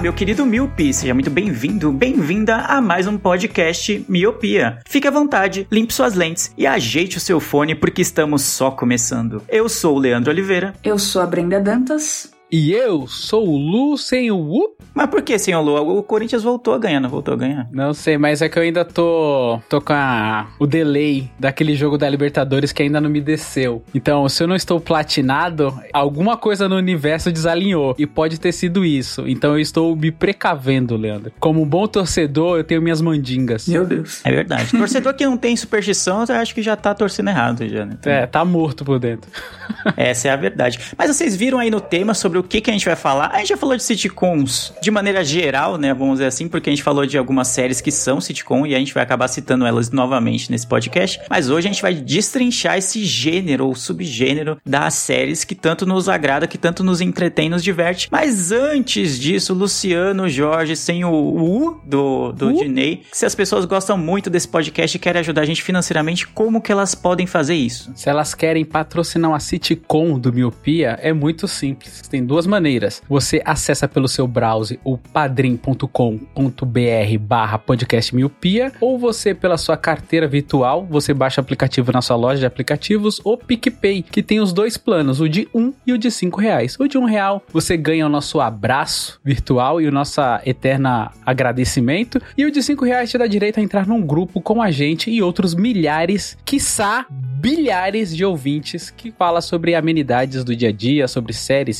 Meu querido Miopi, seja muito bem-vindo, bem-vinda a mais um podcast Miopia. Fique à vontade, limpe suas lentes e ajeite o seu fone porque estamos só começando. Eu sou o Leandro Oliveira, Eu sou a Brenda Dantas. E eu sou o Lu sem o U? mas por que, senhor Lu? O Corinthians voltou a ganhar, não voltou a ganhar? Não sei, mas é que eu ainda tô, tô com a- o delay daquele jogo da Libertadores que ainda não me desceu. Então, se eu não estou platinado, alguma coisa no universo desalinhou. E pode ter sido isso. Então eu estou me precavendo, Leandro. Como um bom torcedor, eu tenho minhas mandingas. Meu Deus. É verdade. Torcedor que não tem superstição, eu acho que já tá torcendo errado já, né? É, tá morto por dentro. Essa é a verdade. Mas vocês viram aí no tema sobre o que, que a gente vai falar? A gente já falou de sitcoms de maneira geral, né? Vamos dizer assim, porque a gente falou de algumas séries que são sitcom e a gente vai acabar citando elas novamente nesse podcast. Mas hoje a gente vai destrinchar esse gênero ou subgênero das séries que tanto nos agrada, que tanto nos entretém, nos diverte. Mas antes disso, Luciano Jorge, sem o U do, do Dinei, se as pessoas gostam muito desse podcast e querem ajudar a gente financeiramente, como que elas podem fazer isso? Se elas querem patrocinar uma sitcom do Miopia, é muito simples. Tem duas maneiras. Você acessa pelo seu browser o padrim.com.br barra podcast miopia ou você pela sua carteira virtual, você baixa o aplicativo na sua loja de aplicativos ou PicPay, que tem os dois planos, o de um e o de cinco reais. O de um real você ganha o nosso abraço virtual e o nosso eterna agradecimento e o de cinco reais te dá direito a entrar num grupo com a gente e outros milhares, quiçá bilhares de ouvintes que fala sobre amenidades do dia a dia, sobre séries,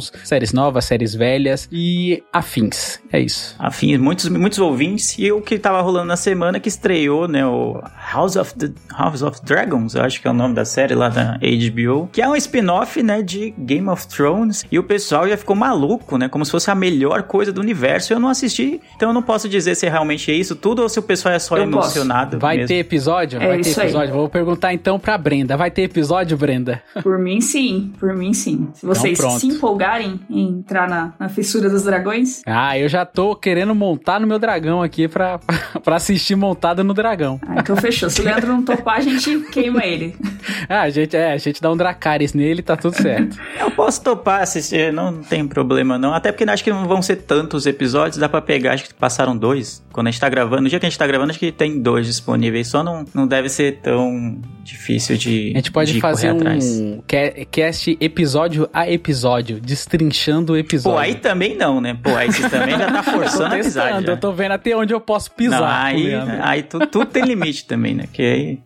sitcoms, séries novas, séries velhas e afins. É isso. Afim, muitos, muitos ouvintes. E o que tava rolando na semana que estreou, né? O House of, the, House of Dragons, eu acho que é o nome da série lá da HBO. Que é um spin-off, né? De Game of Thrones. E o pessoal já ficou maluco, né? Como se fosse a melhor coisa do universo. Eu não assisti, então eu não posso dizer se realmente é isso tudo ou se o pessoal é só Eu posso. emocionado. Vai mesmo. ter episódio? É Vai ter isso aí. episódio. Vou perguntar então pra Brenda. Vai ter episódio, Brenda? Por mim, sim. Por mim, sim. Se vocês Então, se empolgarem em entrar na, na fissura dos dragões, Ah, eu já tô querendo montar no meu dragão aqui pra, pra assistir montado no dragão. ah, então fechou. Se o Leandro não topar, a gente queima ele. Ah, a gente, é, a gente dá um Dracarys nele, tá tudo certo. Eu posso topar assistir, não tem problema não. Até porque acho que não vão ser tantos episódios, dá pra pegar, acho que passaram dois. Quando a gente tá gravando, no dia que a gente tá gravando, acho que tem dois disponíveis. Só não, não deve ser tão difícil de. A gente pode de fazer correr atrás. um ca- cast episódio a episódio, destrinchando o episódio. Pô, aí também não, né? Pô, aí você também já tá forçando a amizade. eu tô vendo até onde eu posso pisar. Não, aí, Leandro. aí tu- tudo tem limite também, né? Que aí...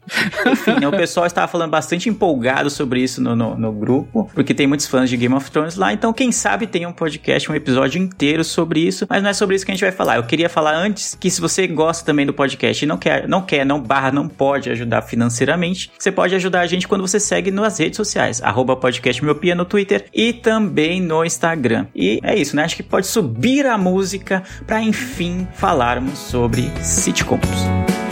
Enfim, né, o pessoal estava falando bastante empolgado sobre isso no, no, no grupo, porque tem muitos fãs de Game of Thrones lá, então quem sabe tem um podcast, um episódio inteiro sobre isso, mas não é sobre isso que a gente vai falar. Eu queria falar antes que se você gosta também do podcast e não quer, não quer, não barra, não pode ajudar financeiramente, você pode ajudar a gente quando você segue nas redes sociais, arroba podcast miopia no Twitter e também no Instagram. E é isso, né? Acho que pode subir a música para enfim falarmos sobre sitcoms.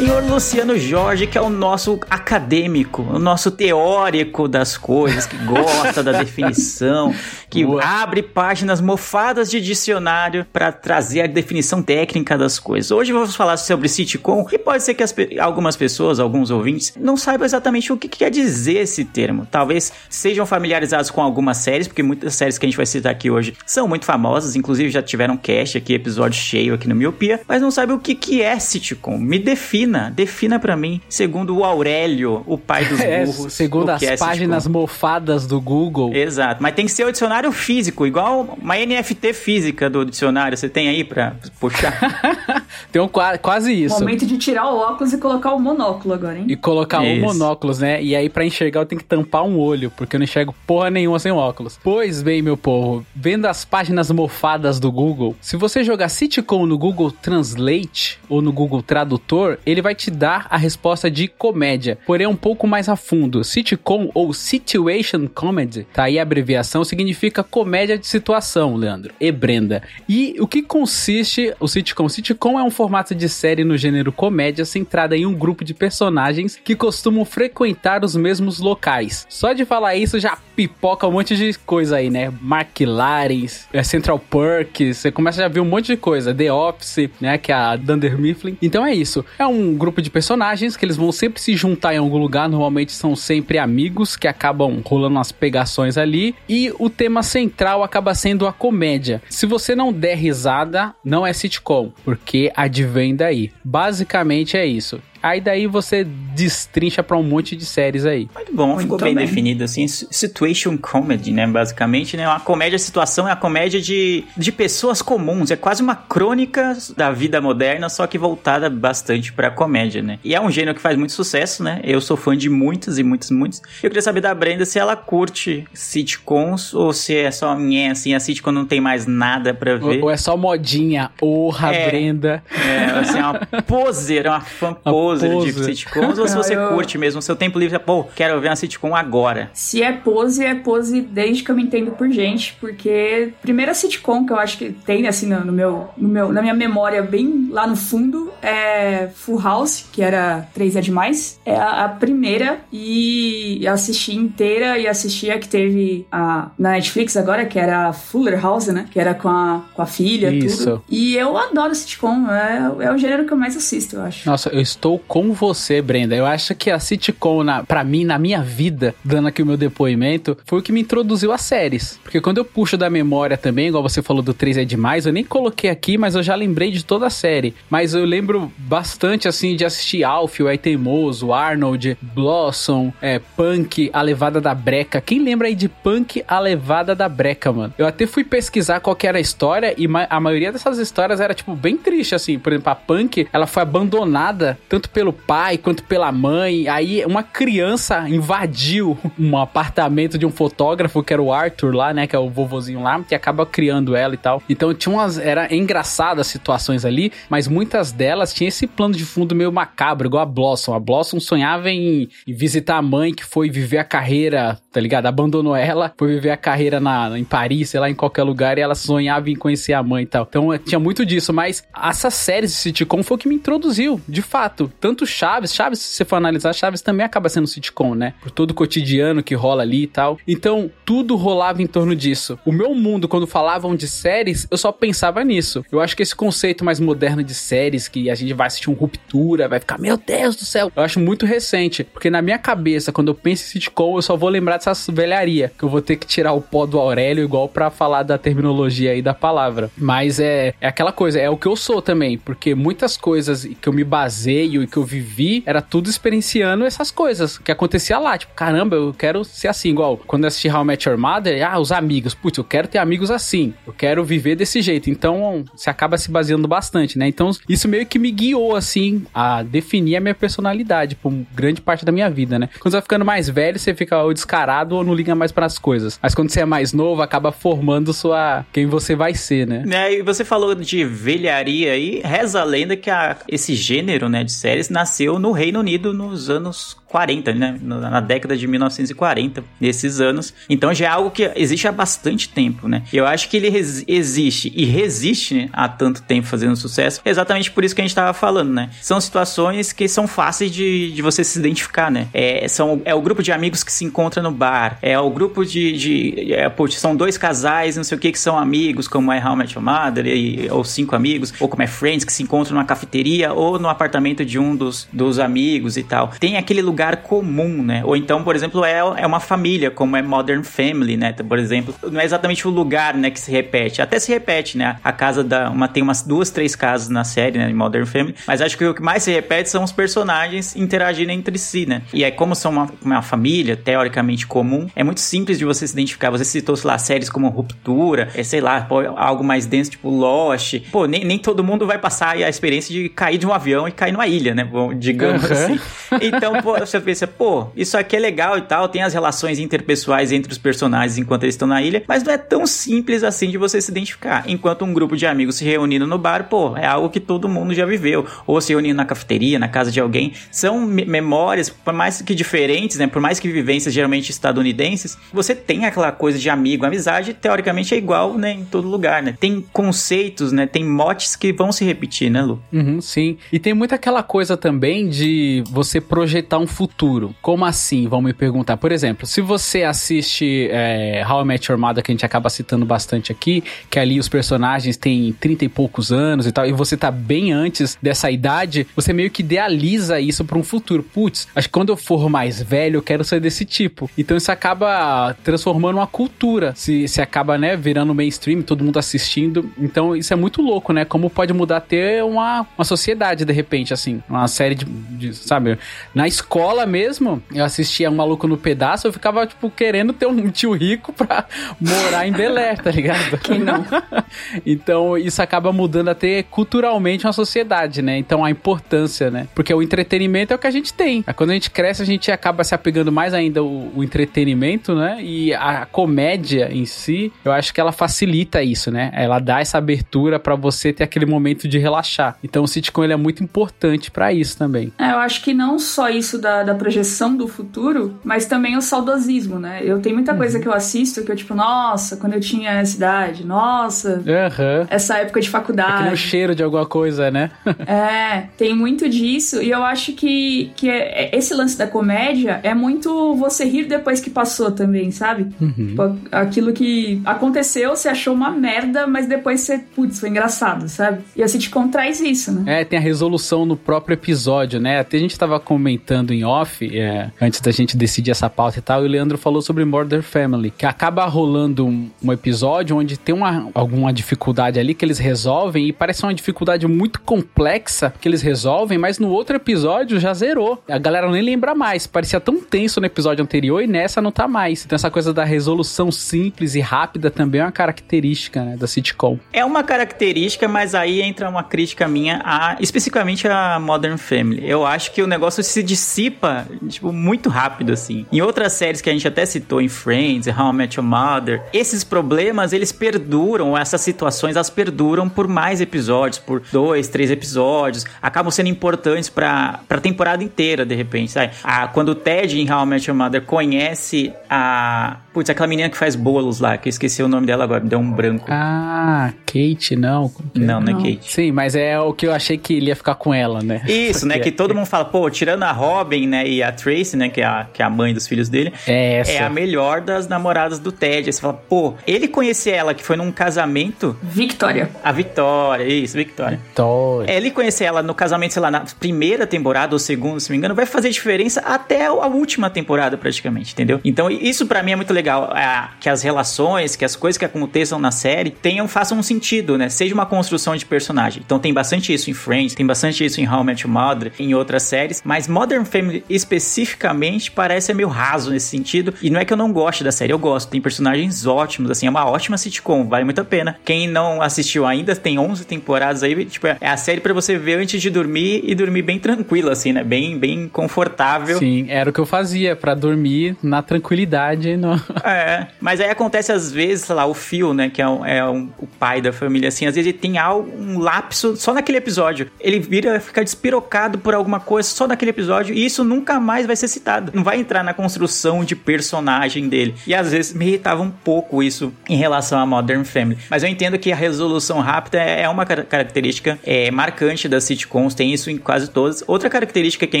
Senhor Luciano Jorge, que é o nosso acadêmico, o nosso teórico das coisas, que gosta da definição, que Boa. abre páginas mofadas de dicionário para trazer a definição técnica das coisas. Hoje vamos falar sobre sitcom e pode ser que as algumas pessoas, alguns ouvintes, não saibam exatamente o que, que quer dizer esse termo. Talvez sejam familiarizados com algumas séries, porque muitas séries que a gente vai citar aqui hoje são muito famosas, inclusive já tiveram cast aqui, episódio cheio aqui no Miopia, mas não sabe o que, que é sitcom. Me defina, defina pra mim, segundo o Aurélio, o pai dos É, burros. segundo o as é páginas sitcom. mofadas do Google. Exato, mas tem que ser o dicionário físico, igual uma NFT física do dicionário. Você tem aí pra puxar? Tem um, qua- quase isso. Momento de tirar o óculos e colocar o monóculo agora, hein? E colocar um Isso. monóculos, né? E aí, pra enxergar, eu tenho que tampar um olho, porque eu não enxergo porra nenhuma sem óculos. Pois bem, meu povo, vendo as páginas mofadas do Google, se você jogar sitcom no Google Translate ou no Google Tradutor, ele vai te dar a resposta de comédia, porém um pouco mais a fundo. Sitcom ou Situation Comedy, tá aí a abreviação, significa comédia de situação, Leandro e Brenda. E o que consiste o sitcom? Sitcom é um formato de série no gênero comédia centrada em um grupo de personagens que costumam frequentar os mesmos locais. Só de falar isso já pipoca um monte de coisa aí, né? Mark Larens, é, Central Perk, você começa a ver um monte de coisa. The Office, né? Que é a Dunder Mifflin. Então é isso. É um grupo de personagens que eles vão sempre se juntar em algum lugar. Normalmente são sempre amigos que acabam rolando umas pegações ali. E o tema central acaba sendo a comédia. Se você não der risada, não é sitcom, porque advém daí. Basicamente é isso. Aí daí você destrincha pra um monte de séries aí. Muito bom, ficou Muito bem, bem. definido assim. Situation comedy, né? Basicamente, né? Uma comédia, situação é a comédia de, de pessoas comuns. É quase uma crônica da vida moderna, só que voltada bastante pra comédia, né? E é um gênero que faz muito sucesso, né? Eu sou fã de muitos e muitos, muitos. Eu queria saber da Brenda se ela curte sitcoms ou se é só minha, assim, a sitcom não tem mais nada pra ver. Ou, ou é só modinha, porra, É. Brenda. É, assim, é uma poser, é uma fan poser de poser. sitcoms, ou se você eu- curte mesmo, seu tempo livre, pô, quero ver uma sitcom agora. Se é pose, é pose desde que eu me entendo por gente, porque primeira sitcom que eu acho que tem assim no, no meu, no meu, na minha memória bem lá no fundo é Full House, que era 3 é demais. É a, a primeira e assisti inteira e assisti a que teve a, na Netflix agora, que era a Fuller House, né? Que era com a, com a filha, Isso. tudo. E eu adoro sitcom, é, é o gênero que eu mais assisto, eu acho. Nossa, eu estou com você, Brenda. Eu acho que a sitcom, na, pra mim, na minha vida, dando aqui o meu depoimento, foi o que me introduziu às séries. Porque quando eu puxo da memória também, igual você falou do 3 é demais, eu nem coloquei aqui, mas eu já lembrei de toda a série. Mas eu lembro bastante, assim, de assistir Alfio, É Teimoso, Arnold, Blossom, é, Punk, A Levada da Breca. Quem lembra aí de Punk, A Levada da Breca, mano? Eu até fui pesquisar qual que era a história e ma- a maioria dessas histórias era, tipo, bem triste, assim. Por exemplo, a Punk, ela foi abandonada tanto pelo pai quanto pela mãe. Aí uma criança invadiu um apartamento de um fotógrafo, que era o Arthur lá, né? Que é o vovozinho lá, que acaba criando ela e tal. Então tinha umas. Era engraçadas as situações ali, mas muitas delas tinham esse plano de fundo meio macabro, igual a Blossom. A Blossom sonhava em, em visitar a mãe que foi viver a carreira, tá ligado? Abandonou ela, foi viver a carreira na, em Paris, sei lá, em qualquer lugar, e ela sonhava em conhecer a mãe e tal. Então tinha muito disso, mas essas séries de sitcom foi o que me introduziu, de fato. Tanto Chaves, Chaves, se você for analisar, Chaves também acaba sendo sitcom, né? Por todo o cotidiano que rola ali e tal. Então, tudo rolava em torno disso. O meu mundo, quando falavam de séries, eu só pensava nisso. Eu acho que esse conceito mais moderno de séries, que a gente vai assistir um Ruptura, vai ficar, meu Deus do céu, eu acho muito recente. Porque na minha cabeça, quando eu penso em sitcom, eu só vou lembrar dessas velharia, que eu vou ter que tirar o pó do Aurélio, igual pra falar da terminologia aí da palavra. Mas é, é aquela coisa, é o que eu sou também, porque muitas coisas que eu me baseio e que eu vivi, era tudo experienciando essas coisas que acontecia lá. Tipo, caramba, eu quero ser assim, igual quando eu assisti How I Met Your Mother, ah, os amigos, putz, eu quero ter amigos assim, eu quero viver desse jeito. Então, você acaba se baseando bastante, né? Então, isso meio que me guiou, assim, a definir a minha personalidade por grande parte da minha vida, né? Quando você vai ficando mais velho, você fica ou descarado ou não liga mais para as coisas. Mas quando você é mais novo, acaba formando sua quem você vai ser, né? Né, e você falou de velharia aí, reza a lenda que a- esse gênero, né, de séries nasceu no Reino Unido nos anos 40, né, na década de 1940, nesses anos. Então já é algo que existe há bastante tempo, né. Eu acho que ele existe e resiste né, há tanto tempo fazendo sucesso, exatamente por isso que a gente tava falando, né. São situações que são fáceis de, de você se identificar, né. É, são, é o grupo de amigos que se encontra no bar, é o grupo de... de é, pô, são dois casais, não sei o que, que são amigos, como é How I Met Your Mother, e, ou cinco amigos, ou como é Friends, que se encontram numa cafeteria ou no apartamento de um dos, dos amigos e tal. Tem aquele lugar lugar comum, né? Ou então, por exemplo, é, é uma família, como é Modern Family, né? Por exemplo, não é exatamente o lugar, né, que se repete. Até se repete, né? A casa da uma tem umas duas, três casas na série, né, Modern Family, mas acho que o que mais se repete são os personagens interagindo entre si, né? E é como são uma, uma família teoricamente comum, é muito simples de você se identificar. Você citou, sei lá, séries como Ruptura, é, sei lá, algo mais denso, tipo Lost. Pô, nem, nem todo mundo vai passar a experiência de cair de um avião e cair numa ilha, né? Digamos uhum. assim. Então, pô, você pensa, pô, isso aqui é legal e tal, tem as relações interpessoais entre os personagens enquanto eles estão na ilha, mas não é tão simples assim de você se identificar. Enquanto um grupo de amigos se reunindo no bar, pô, é algo que todo mundo já viveu. Ou se reunindo na cafeteria, na casa de alguém. São memórias, por mais que diferentes, né? Por mais que vivências geralmente estadunidenses, você tem aquela coisa de amigo, amizade, teoricamente é igual, né? Em todo lugar, né? Tem conceitos, né? Tem motes que vão se repetir, né, Lu? Uhum, sim. E tem muito aquela coisa também de você projetar um futuro. Como assim? Vão me perguntar. Por exemplo, se você assiste é, How I Met Your Mother, que a gente acaba citando bastante aqui, que ali os personagens têm 30 e poucos anos e tal, e você tá bem antes dessa idade, você meio que idealiza isso para um futuro. Putz, acho que quando eu for mais velho, eu quero ser desse tipo. Então isso acaba transformando uma cultura. Se, se acaba, né, virando mainstream, todo mundo assistindo. Então isso é muito louco, né? Como pode mudar até uma, uma sociedade, de repente, assim. Uma série de, de, sabe? Na escola mesmo, eu assistia Um Maluco no Pedaço, eu ficava, tipo, querendo ter um tio rico pra morar em Belé, tá ligado? Quem não? então isso acaba mudando até culturalmente uma sociedade, né? Então a importância, né? Porque o entretenimento é o que a gente tem. Quando a gente cresce, a gente acaba se apegando mais ainda o, o entretenimento, né? E a comédia em si, eu acho que ela facilita isso, né? Ela dá essa abertura para você ter aquele momento de relaxar. Então o sitcom ele é muito importante para isso também. É, eu acho que não só isso da, da projeção do futuro, mas também o saudosismo, né? Eu tenho muita coisa uhum. que eu assisto que eu, tipo, nossa, quando eu tinha essa idade, nossa, uhum. essa época de faculdade. É cheiro de alguma coisa, né? é, tem muito disso. E eu acho que, que é, é, esse lance da comédia é muito você rir depois que passou também, sabe? Uhum. Tipo, aquilo que aconteceu, você achou uma merda, mas depois você, putz, foi engraçado, sabe? E a sitcom traz isso, né? É, tem a resolução no próprio episódio, né? Até a gente tava comentando em off, é, antes da gente decidir essa pauta e tal, e o Leandro falou sobre Murder Family, que acaba rolando um, um episódio onde tem uma, alguma dificuldade ali que eles resolvem e parece uma dificuldade muito complexa que eles resolvem, mas no outro episódio já zerou. A galera nem lembra mais. Parecia tão tenso no episódio anterior e nessa não tá mais. Então essa coisa da resolução simples e rápida também é uma característica né, da sitcom. É uma característica, mas aí entra uma crítica minha a especificamente a Modern Family. Eu acho que o negócio se dissipa tipo muito rápido assim. Em outras séries que a gente até citou em Friends, How I Met Your Mother, esses problemas eles perduram, essas situações elas perduram por mais episódios, por dois, três episódios, acabam sendo importantes para a temporada inteira de repente, sabe? Ah, quando o Ted em How I Met Your Mother conhece a Putz, aquela menina que faz bolos lá, que eu esqueci o nome dela agora, me deu um branco. Ah, Kate, não. É? Não, não é Kate. Sim, mas é o que eu achei que ele ia ficar com ela, né? Isso, né? Que todo mundo fala, pô, tirando a Robin, né, e a Tracy, né, que é a, que é a mãe dos filhos dele, é, essa. é a melhor das namoradas do Ted. Aí você fala, pô, ele conhecer ela, que foi num casamento. Victoria. A Victoria, isso, Victoria. Victoria. É, ele conhecer ela no casamento, sei lá, na primeira temporada ou segunda, se não me engano, vai fazer diferença até a última temporada, praticamente, entendeu? Então, isso para mim é muito legal legal é, que as relações, que as coisas que aconteçam na série tenham, façam um sentido, né? Seja uma construção de personagem. Então tem bastante isso em Friends, tem bastante isso em How I Met Your Mother, em outras séries, mas Modern Family especificamente parece meio raso nesse sentido. E não é que eu não goste da série, eu gosto. Tem personagens ótimos, assim, é uma ótima sitcom, vale muito a pena. Quem não assistiu ainda, tem 11 temporadas aí, tipo, é a série para você ver antes de dormir e dormir bem tranquilo, assim, né? Bem, bem confortável. Sim, era o que eu fazia para dormir na tranquilidade. No... É, mas aí acontece às vezes, sei lá, o Phil, né, que é, um, é um, o pai da família, assim, às vezes ele tem algo, um lapso só naquele episódio. Ele vira, fica despirocado por alguma coisa só naquele episódio e isso nunca mais vai ser citado. Não vai entrar na construção de personagem dele. E às vezes me irritava um pouco isso em relação a Modern Family. Mas eu entendo que a resolução rápida é, é uma característica é, marcante das sitcoms, tem isso em quase todas. Outra característica que é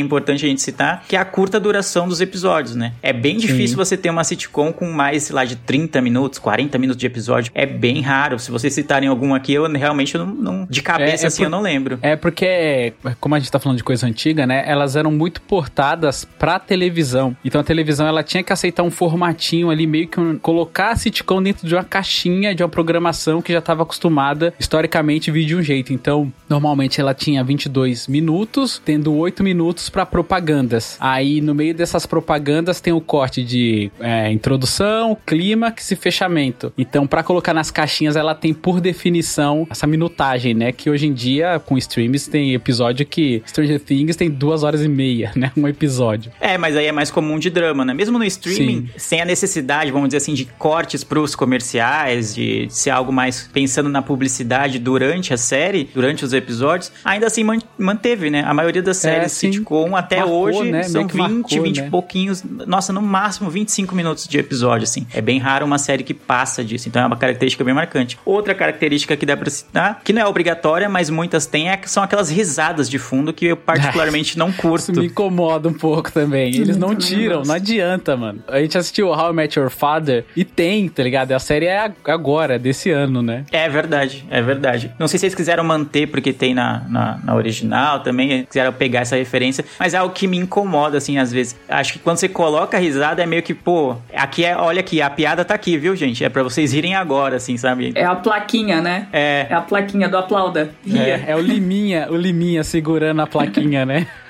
importante a gente citar, que é a curta duração dos episódios, né? É bem Sim. difícil você ter uma sitcom com mais, sei lá, de 30 minutos, 40 minutos de episódio. É bem raro. Se vocês citarem algum aqui, eu realmente não, não de cabeça É, é assim por- eu não lembro. É porque, como a gente tá falando de coisa antiga, né? Elas eram muito portadas pra televisão. Então a televisão ela tinha que aceitar um formatinho ali, meio que um- colocar a sitcom dentro de uma caixinha de uma programação que já estava acostumada historicamente vir de um jeito. Então, normalmente ela tinha 22 minutos, tendo 8 minutos pra propagandas. Aí no meio dessas propagandas tem o corte de é, introdução, clímax e fechamento. Então, pra colocar nas caixinhas, ela tem por definição essa minutagem, né? Que hoje em dia, com streams, tem episódio que Stranger Things tem duas horas e meia, né? Um episódio. É, mas aí é mais comum de drama, né? Mesmo no streaming, Sim. sem a necessidade, vamos dizer assim, de cortes pros comerciais, de ser algo mais pensando na publicidade durante a série, durante os episódios, ainda assim man- manteve, né? A maioria das É, séries sim. sitcom até Marcou, hoje né? são Meio que 20, marcou, 20 né? e pouquinhos, nossa, no máximo 25 minutos de episódio, assim. É bem raro uma série que passa disso, então é uma característica bem marcante. Outra característica que dá pra citar, que não é obrigatória, mas muitas têm, é, que são aquelas risadas de fundo que eu particularmente não Isso curto. me incomoda um pouco também. Eles não tiram, não adianta, mano. A gente assistiu How I Met Your Father e tem, tá ligado? A série é ag- agora, desse ano, né? É verdade, é verdade. Não sei se eles quiseram manter, porque tem na, na, na original também, quiseram pegar essa referência, mas é algo que me incomoda, assim, às vezes. Acho que quando você coloca a risada, é meio que, pô, aqui é, olha aqui, a piada tá aqui, viu, gente? É pra vocês irem agora, assim, sabe? É a plaquinha, né? É. É a plaquinha do aplauda. É, é o Liminha, o Liminha segurando a plaquinha, né?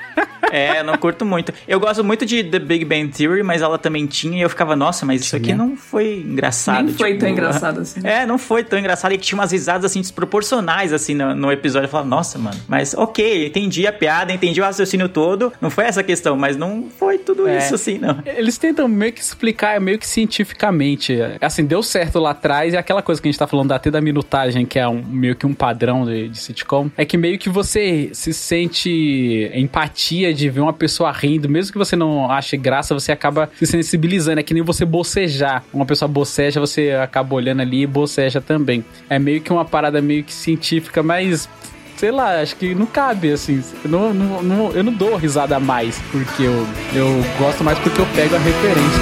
É, não curto muito. Eu gosto muito de The Big Bang Theory, mas ela também tinha e eu ficava, nossa, mas isso aqui não foi engraçado. Nem foi tipo, tão engraçado assim. É, não foi tão engraçado e que tinha umas risadas assim desproporcionais assim no, no episódio. Eu falava, nossa, mano, mas ok, entendi a piada, entendi o raciocínio todo. Não foi essa questão, mas não foi tudo É. isso assim, não. Eles tentam meio que explicar, meio que cientificamente. Assim, deu certo lá atrás, e aquela coisa que a gente tá falando até da minutagem, que é um, meio que um padrão de, de sitcom, é que meio que você se sente empatia de ver uma pessoa rindo, mesmo que você não ache graça, você acaba se sensibilizando. É que nem você bocejar. Uma pessoa boceja, você acaba olhando ali e boceja também. É meio que uma parada meio que científica, mas sei lá, acho que não cabe, assim. Eu não, não- não- eu não dou risada mais, porque eu, eu gosto mais porque eu pego a referência.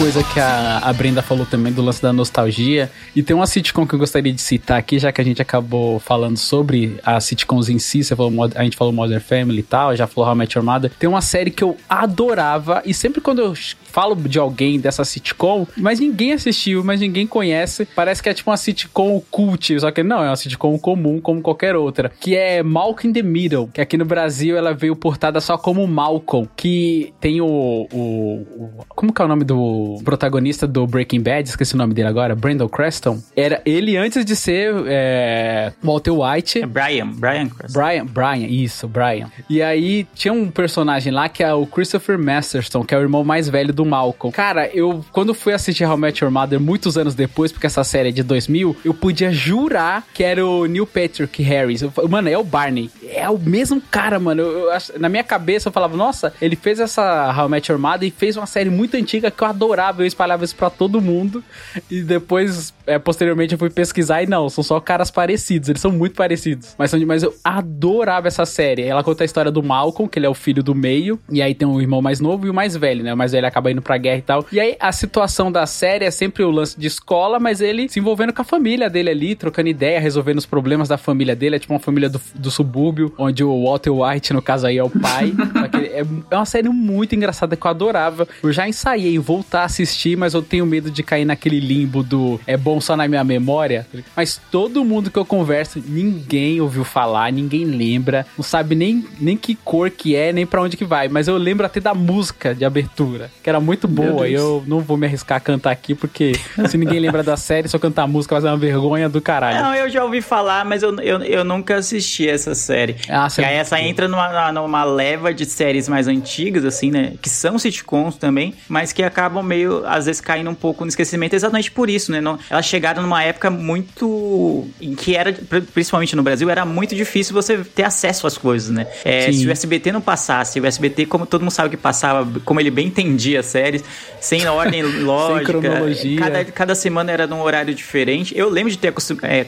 Coisa que a, a Brenda falou também do lance da nostalgia. E tem uma sitcom que eu gostaria de citar aqui, já que a gente acabou falando sobre as sitcoms em si. Falou, a gente falou Modern Family e tal, já falou How I Met Your Mother. Tem uma série que eu adorava. E sempre quando eu falo de alguém dessa sitcom, mas ninguém assistiu, mas ninguém conhece. Parece que é tipo uma sitcom cult, só que não, é uma sitcom comum como qualquer outra. Que é Malcolm in the Middle, que aqui no Brasil ela veio portada só como Malcolm, que tem o, o, o- como que é o nome do protagonista do Breaking Bad? Esqueci o nome dele agora, Brandon Creston. Era ele antes de ser é, Walter White. É Brian, Brian Cranston. Brian, Brian, isso, Brian. E aí tinha um personagem lá que é o Christopher Masterson, que é o irmão mais velho do Malcolm. Cara, eu quando fui assistir How I Met Your Mother muitos anos depois, porque essa série é de 2000, eu podia jurar que era o Neil Patrick Harris. Eu mano, é o Barney. É o mesmo cara, mano. Eu- eu na minha cabeça eu falava, nossa, ele fez essa How I Met Your Mother e fez uma série muito antiga que eu adorava, eu espalhava isso pra todo mundo. E depois, é, posteriormente, eu fui pesquisar e não, são só caras parecidos, eles são muito parecidos. Mas, são mas eu adorava essa série. Ela conta a história do Malcolm, que ele é o filho do meio, e aí tem o irmão mais novo e o mais velho, né? O mais velho acaba indo pra guerra e tal. E aí a situação da série é sempre o lance de escola, mas ele se envolvendo com a família dele ali, trocando ideia, resolvendo os problemas da família dele. É tipo uma família do, do subúrbio, onde o Walter White, no caso aí, é o pai. É, é uma série muito engraçada que eu adorava. Eu já ensaiei voltar a assistir, mas eu tenho medo de cair naquele limbo do é bom só na minha memória. Mas todo mundo que eu converso, ninguém ouviu falar, ninguém lembra, não sabe nem, nem que cor que é, nem pra onde que vai. Mas eu lembro até da música de abertura, que era muito boa. E eu não vou me arriscar a cantar aqui, porque se ninguém lembra da série, se eu cantar a música vai ser uma vergonha do caralho. Não, eu já ouvi falar, mas eu, eu, eu nunca assisti essa série. Ah, e aí essa entra numa, numa leva de série séries mais antigas, assim, né? Que são sitcoms também, mas que acabam meio, às vezes, caindo um pouco no esquecimento exatamente por isso, né? Não, elas chegaram numa época muito. em que era, principalmente no Brasil, era muito difícil você ter acesso às coisas, né? É, se o SBT não passasse, o SBT, como todo mundo sabe que passava, como ele bem entendia as séries, sem ordem lógica. cronologia. Cada, cada semana era num horário diferente. Eu lembro de ter é,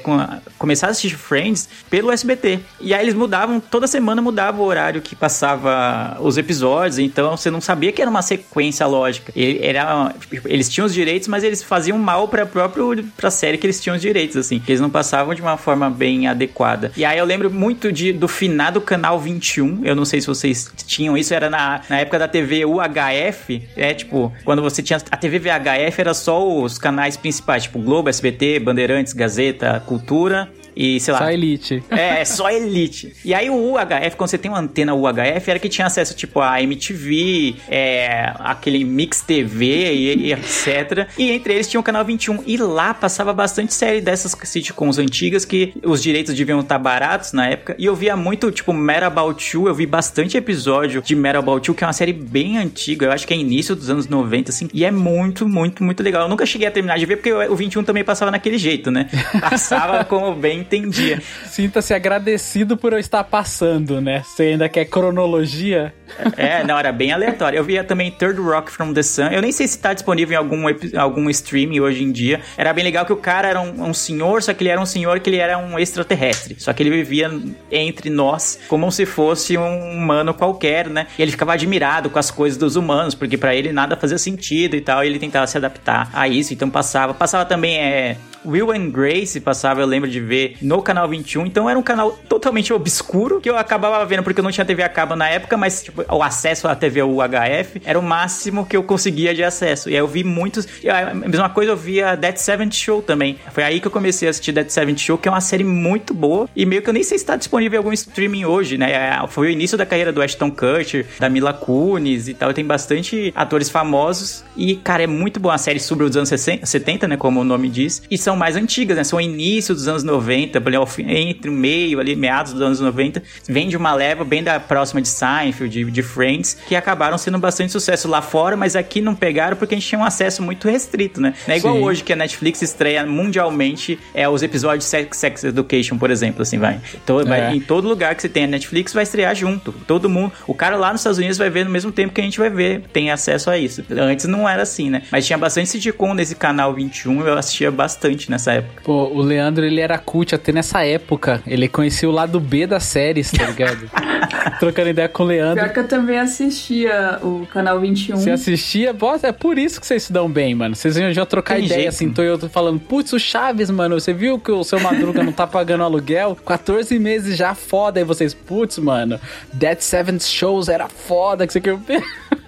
começado a assistir Friends pelo SBT. E aí eles mudavam, toda semana mudava o horário que passava os episódios, então você não sabia que era uma sequência lógica. E Era, tipo, eles tinham os direitos, mas eles faziam mal pra próprio pra série que eles tinham os direitos, assim. Que eles não passavam de uma forma bem adequada. E aí eu lembro muito de, do finado canal 21. Eu não sei se vocês tinham isso, era na, na época da TV UHF. É tipo, quando você tinha. A TV VHF era só os canais principais, tipo Globo, SBT, Bandeirantes, Gazeta, Cultura. E sei lá. Só elite. É, é só Elite. E aí o UHF, quando você tem uma antena UHF, era que tinha acesso, tipo, a MTV, é, aquele Mix TV e, e etc. E entre eles tinha o Canal 21. E lá passava bastante série dessas sitcoms antigas que os direitos deviam estar baratos na época. E eu via muito, tipo, Mad About You. Eu vi bastante episódio de Mad About You, que é uma série bem antiga. Eu acho que é início dos anos 90, assim. E é muito, muito, muito legal. Eu nunca cheguei a terminar de ver, porque o 21 também passava naquele jeito, né? Passava como bem entendia. Sinta-se agradecido por eu estar passando, né? Você ainda quer cronologia? É, não, era bem aleatório. Eu via também Third Rock from the Sun. Eu nem sei se tá disponível em algum, algum streaming hoje em dia. Era bem legal que o cara era um, um senhor, só que ele era um senhor que ele era um extraterrestre. Só que ele vivia entre nós como se fosse um humano qualquer, né? E ele ficava admirado com as coisas dos humanos, porque pra ele nada fazia sentido e tal. E ele tentava se adaptar a isso, então passava. Passava também, é. Will and Grace passava, eu lembro de ver no canal 21, então era um canal totalmente obscuro que eu acabava vendo porque eu não tinha TV a cabo na época, mas tipo, o acesso à TV UHF era o máximo que eu conseguia de acesso. E aí eu vi muitos. A mesma coisa eu via Dead Seventh Show também. Foi aí que eu comecei a assistir Dead Seventh Show, que é uma série muito boa e meio que eu nem sei se está disponível em algum streaming hoje, né? É, Foi o início da carreira do Ashton Kutcher, da Mila Kunis e tal. Tem bastante atores famosos e, cara, é muito boa a série sobre os anos 60, 70, né? Como o nome diz. E são mais antigas, né? São início dos anos 90, ali ao fim- entre o meio ali, meados dos anos 90. Vem de uma leva bem da próxima de Seinfeld, de, de Friends, que acabaram sendo bastante sucesso lá fora, mas aqui não pegaram porque a gente tinha um acesso muito restrito, né? Não é igual Sim. hoje que a Netflix estreia mundialmente é, os episódios de Sex, Sex Education, por exemplo, assim, vai. Então, vai- É. Em todo lugar que você tem a Netflix vai estrear junto. Todo mundo. O cara lá nos Estados Unidos vai ver no mesmo tempo que a gente vai ver. Tem acesso a isso. Antes não era assim, né? Mas tinha bastante sitcom nesse canal 21. Eu assistia bastante nessa época. Pô, o Leandro, ele era cult até nessa época. Ele conhecia o lado B das séries, tá ligado? Trocando ideia com o Leandro. Pior que eu também assistia o canal 21. Você assistia, bosta, é por isso que vocês se dão bem, mano. Vocês iam já trocar Tem ideia, jeito. assim, tô eu tô falando, putz, o Chaves, mano, você viu que o seu Madruga não tá pagando aluguel? 14 meses já foda, aí vocês, putz, mano, Dead Seventh Shows era foda, que você quer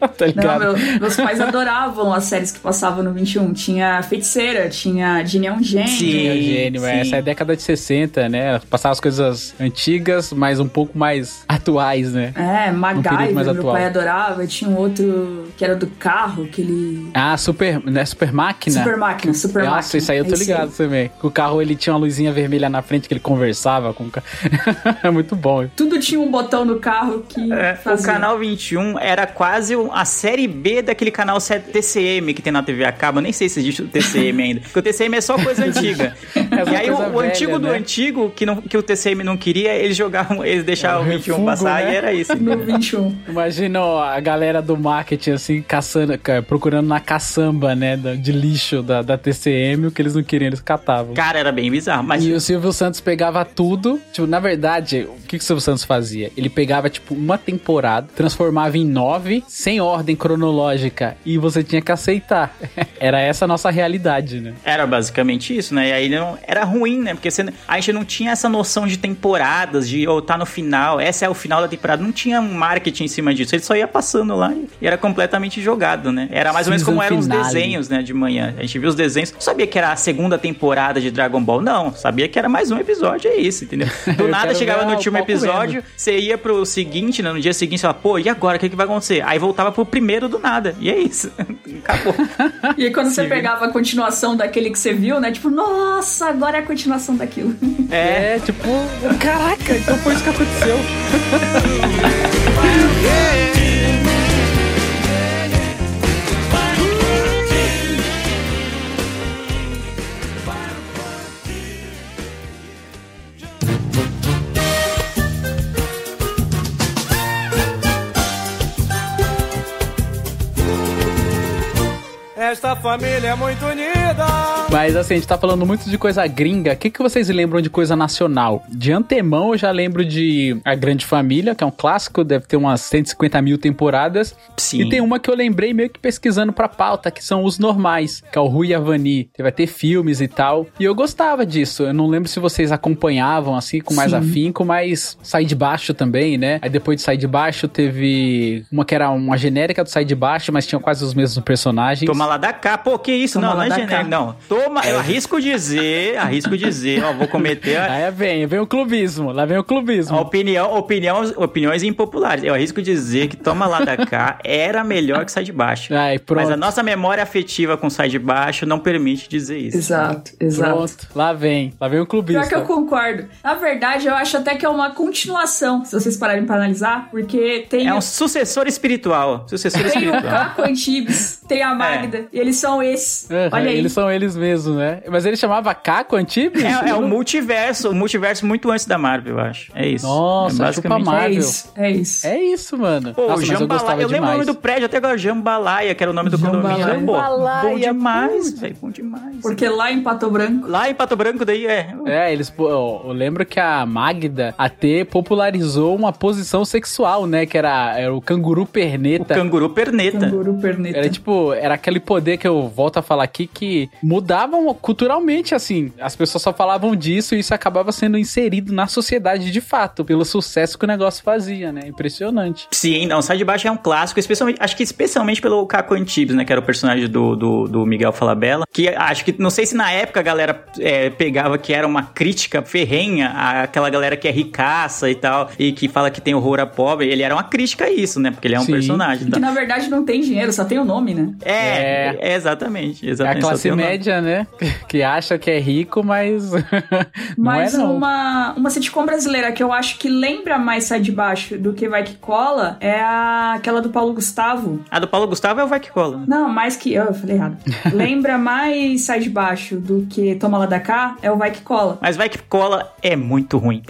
tá Não, ligado? meu- meus pais adoravam as séries que passavam no 21. Tinha Feiticeira, tinha Ginny é um Gênio. Sim. É o gênio, sim. é, essa é a década de 60, né? Passava as coisas antigas, mas um pouco mais atuais, né? É, MacGyver, mais meu atual. pai adorava. Tinha um outro que era do carro, que ele... Ah, super, né? Super máquina. Super Máquina, Super Nossa, Máquina. isso aí eu tô É ligado aí. também. Que o carro ele tinha uma luzinha vermelha na frente que ele conversava com o carro. é muito bom. Tudo tinha um botão no carro que É, o canal 21 era quase um- a série B daquele canal 7 TCM que tem na TV a cabo. Eu nem sei se existe o TCM ainda. Porque o TCM é só coisa antiga. É e aí o, velha, antigo do né? antigo, que, não, que o TCM não queria, eles jogavam, eles deixavam É o o 21 refugo, passar né? e era isso. No 21. Imagina ó, a galera do marketing, assim, caçando, ca- procurando na caçamba, né? De lixo da, da TCM, o que eles não queriam, eles catavam. Cara, era bem bizarro. Mas E o Silvio Santos pegava tudo. Tipo, na verdade, o que, que o Silvio Santos fazia? Ele pegava, tipo, uma temporada, transformava em nove, sem ordem cronológica, e você tinha que aceitar. Era essa a nossa realidade, né? Era basicamente isso, né? E aí não, era ruim, né? Porque você, a gente não tinha essa noção de temporadas, de ou tá no final, essa é o final da temporada. Não tinha um marketing em cima disso. Ele só ia passando lá e, e era completamente jogado, né? Era mais ou menos como eram os desenhos, né? De manhã. A gente viu os desenhos, não sabia que era a segunda temporada de Dragon Ball, não. Sabia que era mais um episódio, é isso, entendeu? Do nada chegava no último episódio, você ia pro seguinte, né? No dia seguinte, você falava, pô, e agora? O que, que vai acontecer? Aí voltava pro primeiro do nada. E é isso. Acabou. E aí quando você Se vira. pegava a continuação daquele que você viu, né? Tipo, nossa, agora é a continuação daquilo. É, É, tipo, caraca, então foi isso que aconteceu. Esta família é muito unida. Mas assim, a gente tá falando muito de coisa gringa. O que, que vocês lembram de coisa nacional? De antemão, eu já lembro de A Grande Família, que é um clássico, deve ter umas 150 mil temporadas. Sim. E tem uma que eu lembrei meio que pesquisando pra pauta, que são os normais, que é o Rui e a Vani, que vai ter filmes e tal. E eu gostava disso. Eu não lembro se vocês acompanhavam, assim, com mais Sim. afinco, mas Sai de Baixo também, né? Aí depois de Sai de Baixo teve uma que era uma genérica do Sai de Baixo, mas tinha quase os mesmos personagens. Toma lá da cá. Pô, que isso? Toma não, não é genérico. Não. Toma. Eu arrisco dizer, arrisco dizer, ó, vou cometer a, Aí vem, vem o clubismo, lá vem o clubismo. a opinião, opinião, opiniões impopulares. Eu arrisco dizer que Toma lá da cá era melhor que Sai de Baixo. Ai, pronto. Mas a nossa memória afetiva com Sai de Baixo não permite dizer isso. Exato, exato. Pronto, lá vem, lá vem o clubista. Pior que eu concordo. Na verdade, eu acho até que é uma continuação, se vocês pararem pra analisar, porque tem, É um sucessor espiritual. Sucessor tem o espiritual. Caco Antibes, tem a Magda, e eles são esses. Aham, Olha aí. Eles são eles mesmos, né? Mas ele chamava Caco Antibes? É, é um multiverso, um multiverso muito antes da Marvel, eu acho. É isso. Nossa, é chupa É Marvel. isso, é isso. É isso, mano. Pô, Nossa, eu Jambalaya, gostava eu, lembro o nome do prédio até agora, Jambalaya, que era o nome do Jambalaya. condomínio. Pô, bom Jambalaya, demais, velho, bom demais. Porque lá em Pato Branco, Lá em Pato Branco, daí é... É, eles. Eu, eu lembro que a Magda até popularizou uma posição sexual, né? Que era, era o canguru O perneta. canguru perneta. Canguru Perneta. Era tipo, era aquele poder que eu volto a falar aqui que mudavam culturalmente, assim. As pessoas só falavam disso e isso acabava sendo inserido na sociedade de fato, pelo sucesso que o negócio fazia, né? Impressionante. Sim, não, Sai de Baixo é um clássico, especialmente, acho que especialmente pelo Caco Antibes, né, que era o personagem do, do, do Miguel Falabella, que acho que, não sei se na época a galera é, pegava que era uma crítica ferrenha àquela galera que é ricaça e tal, e que fala que tem horror a pobre, ele era uma crítica a isso, né, porque ele é um Sim. personagem. Que Então. na verdade não tem dinheiro, só tem o nome, né? É, é, exatamente, É a exatamente. só classe tem o nome. média, né? Que acha que é rico, mas. não Mas é, não. uma, uma sitcom brasileira que eu acho que lembra mais Sai de Baixo do que Vai Que Cola é a, aquela do Paulo Gustavo. A do Paulo Gustavo é o Vai Que Cola. Não, mais que. Eu falei errado. lembra mais Sai de Baixo do que Toma Lá da Cá é o Vai Que Cola. Mas Vai Que Cola é muito ruim.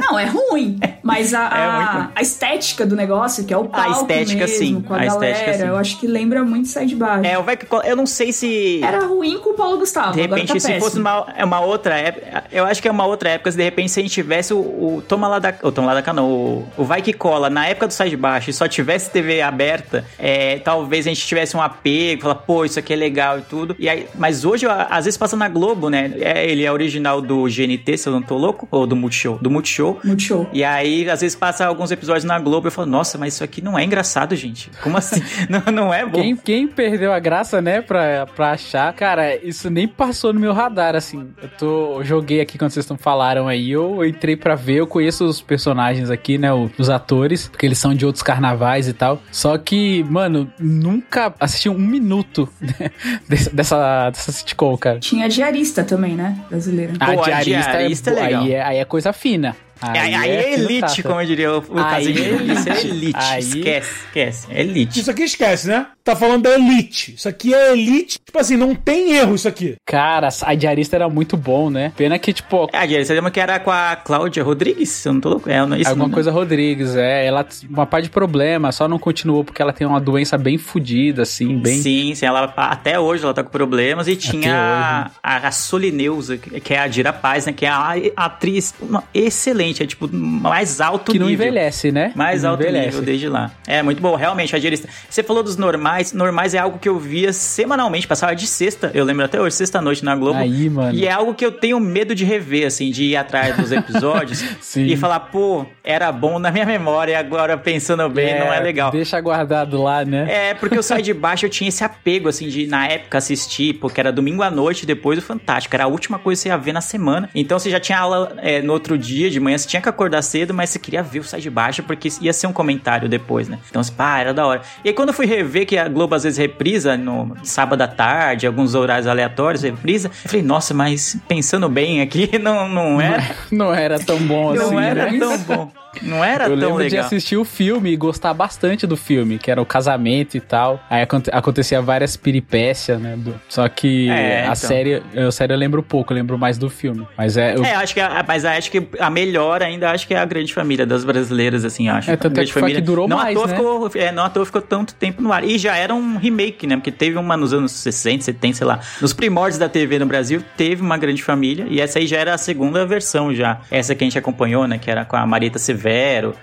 Não, é ruim. Mas a, É a, ruim. a estética do negócio, que é o palco estética, mesmo, sim. com a, A galera, estética, sim. eu acho que lembra muito Sai de Baixo. é, o Vai Que Cola, eu não sei se... Era ruim com o Paulo Gustavo. De agora repente, tá se péssimo. fosse uma, é uma outra época, eu acho que é uma outra época, se de repente se a gente tivesse o, o Toma lá da, o Toma lá da não, o, o Vai Que Cola, na época do Sai de Baixo, e só tivesse TV aberta, é, talvez a gente tivesse um apego, falar, pô, isso aqui é legal e tudo. E aí, mas hoje, às vezes passa na Globo, né? É, ele é original do GNT, se eu não tô louco, ou do Multishow, do Multishow. Multishow. E aí, às vezes passa alguns episódios na Globo e eu falo, nossa, mas isso aqui não é engraçado, gente. Como assim? não, não é bom. Quem, quem perdeu a graça, né, pra, pra achar, cara, isso nem passou no meu radar, assim. Eu tô. eu joguei aqui quando vocês falaram aí, eu entrei pra ver, eu conheço os personagens aqui, né, os atores, porque eles são de outros carnavais e tal. Só que, mano, nunca assisti um minuto né, dessa, dessa sitcom, cara. Tinha diarista também, né? Brasileira. A Pô, a diarista, diarista é é, legal. aí, é, aí é coisa fina. É, aí é fino elite, como eu diria o, Aí Casimiro. é Isso é elite. Aí- Esquece, esquece. É elite. Isso aqui esquece, né? Tá falando da elite. Isso aqui é elite. Tipo assim, não tem erro isso aqui. Cara, a diarista era muito bom, né? Pena que, tipo, É, a você lembra que era com a Cláudia Rodrigues? Se eu não tô louco. É, não, isso Alguma não- coisa Rodrigues, é. Ela uma parte de problema, só não continuou porque ela tem uma doença bem fodida, assim, bem. Sim, sim, ela, até hoje ela tá com problemas e tinha a, a, a Solineusa, que que é a Dira Paz, né? Que é a, a atriz uma- excelente, é tipo mais alto Que não nível. envelhece, né? Mais Que não alto envelhece. nível desde lá. É, muito bom. Realmente, a diarista. Você falou dos normais. Normais é algo que eu via semanalmente. Passava de sexta. Eu lembro até hoje, sexta-noite na Globo. Aí, mano. E é algo que eu tenho medo de rever, assim, de ir atrás dos episódios e falar, pô, era bom na minha memória, agora pensando bem, não é legal. Deixa guardado lá, né? É, porque eu saí de baixo, eu tinha esse apego, assim, de na época assistir, porque era domingo à noite, depois do Fantástico. Era a última coisa que você ia ver na semana. Então você já tinha aula é, no outro dia, de manhã, você tinha que acordar cedo, mas você queria ver o Sai de Baixo, porque ia ser um comentário depois, né? Então, assim, pá, era da hora. E aí quando eu fui rever, que a Globo às vezes reprisa no sábado à tarde, alguns horários aleatórios, reprisa, eu falei, nossa, mas pensando bem aqui, não, não era. Não era tão bom Não assim, era né? tão bom. Não era Eu tão lembro de legal. assistir o filme e gostar bastante do filme, que era o casamento e tal. Aí aconte- acontecia várias peripécias, né? Só que É, a então. série, a série eu lembro pouco, eu lembro mais do filme. Mas é. eu- É, acho que a, mas acho que a melhor ainda acho que é a Grande Família das brasileiras, assim, acho. É, tanto A é Grande que foi a que durou não mais, à toa né? ficou, é, não à toa ficou tanto tempo no ar. E já era um remake, né? Porque teve uma nos anos 60, 70, sei lá. Nos primórdios da TV no Brasil, teve uma Grande Família. E essa aí já era a segunda versão já. Essa que a gente acompanhou, né? Que era com a Marita Severo,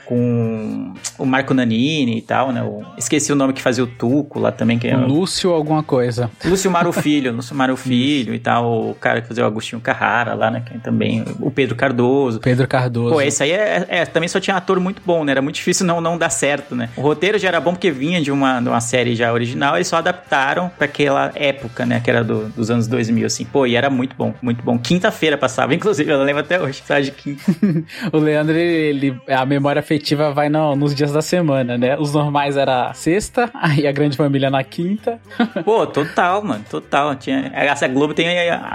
com o Marco Nanini e tal, né? O- esqueci o nome que fazia o Tuco lá também, que é Lúcio alguma coisa. Lúcio Maro Filho, Lúcio Maro Filho e tal, o cara que fazia o Agostinho Carrara lá, né? Que também, o Pedro Cardoso. Pedro Cardoso. Pô, esse aí é, é- também só tinha ator muito bom, né? Era muito difícil não, não dar certo, né? O roteiro já era bom porque vinha de uma, de uma série já original, eles só adaptaram pra aquela época, né? Que era do- dos anos 2000, assim. Pô, e era muito bom, muito bom. Quinta-feira passava, inclusive, eu lembro até hoje, sabe de quinta. O Leandro, ele, ele- a memória afetiva vai no- nos dias da semana, né? Os normais era sexta, aí a grande família na quinta. Pô, total, mano, total. Tinha, essa Globo tem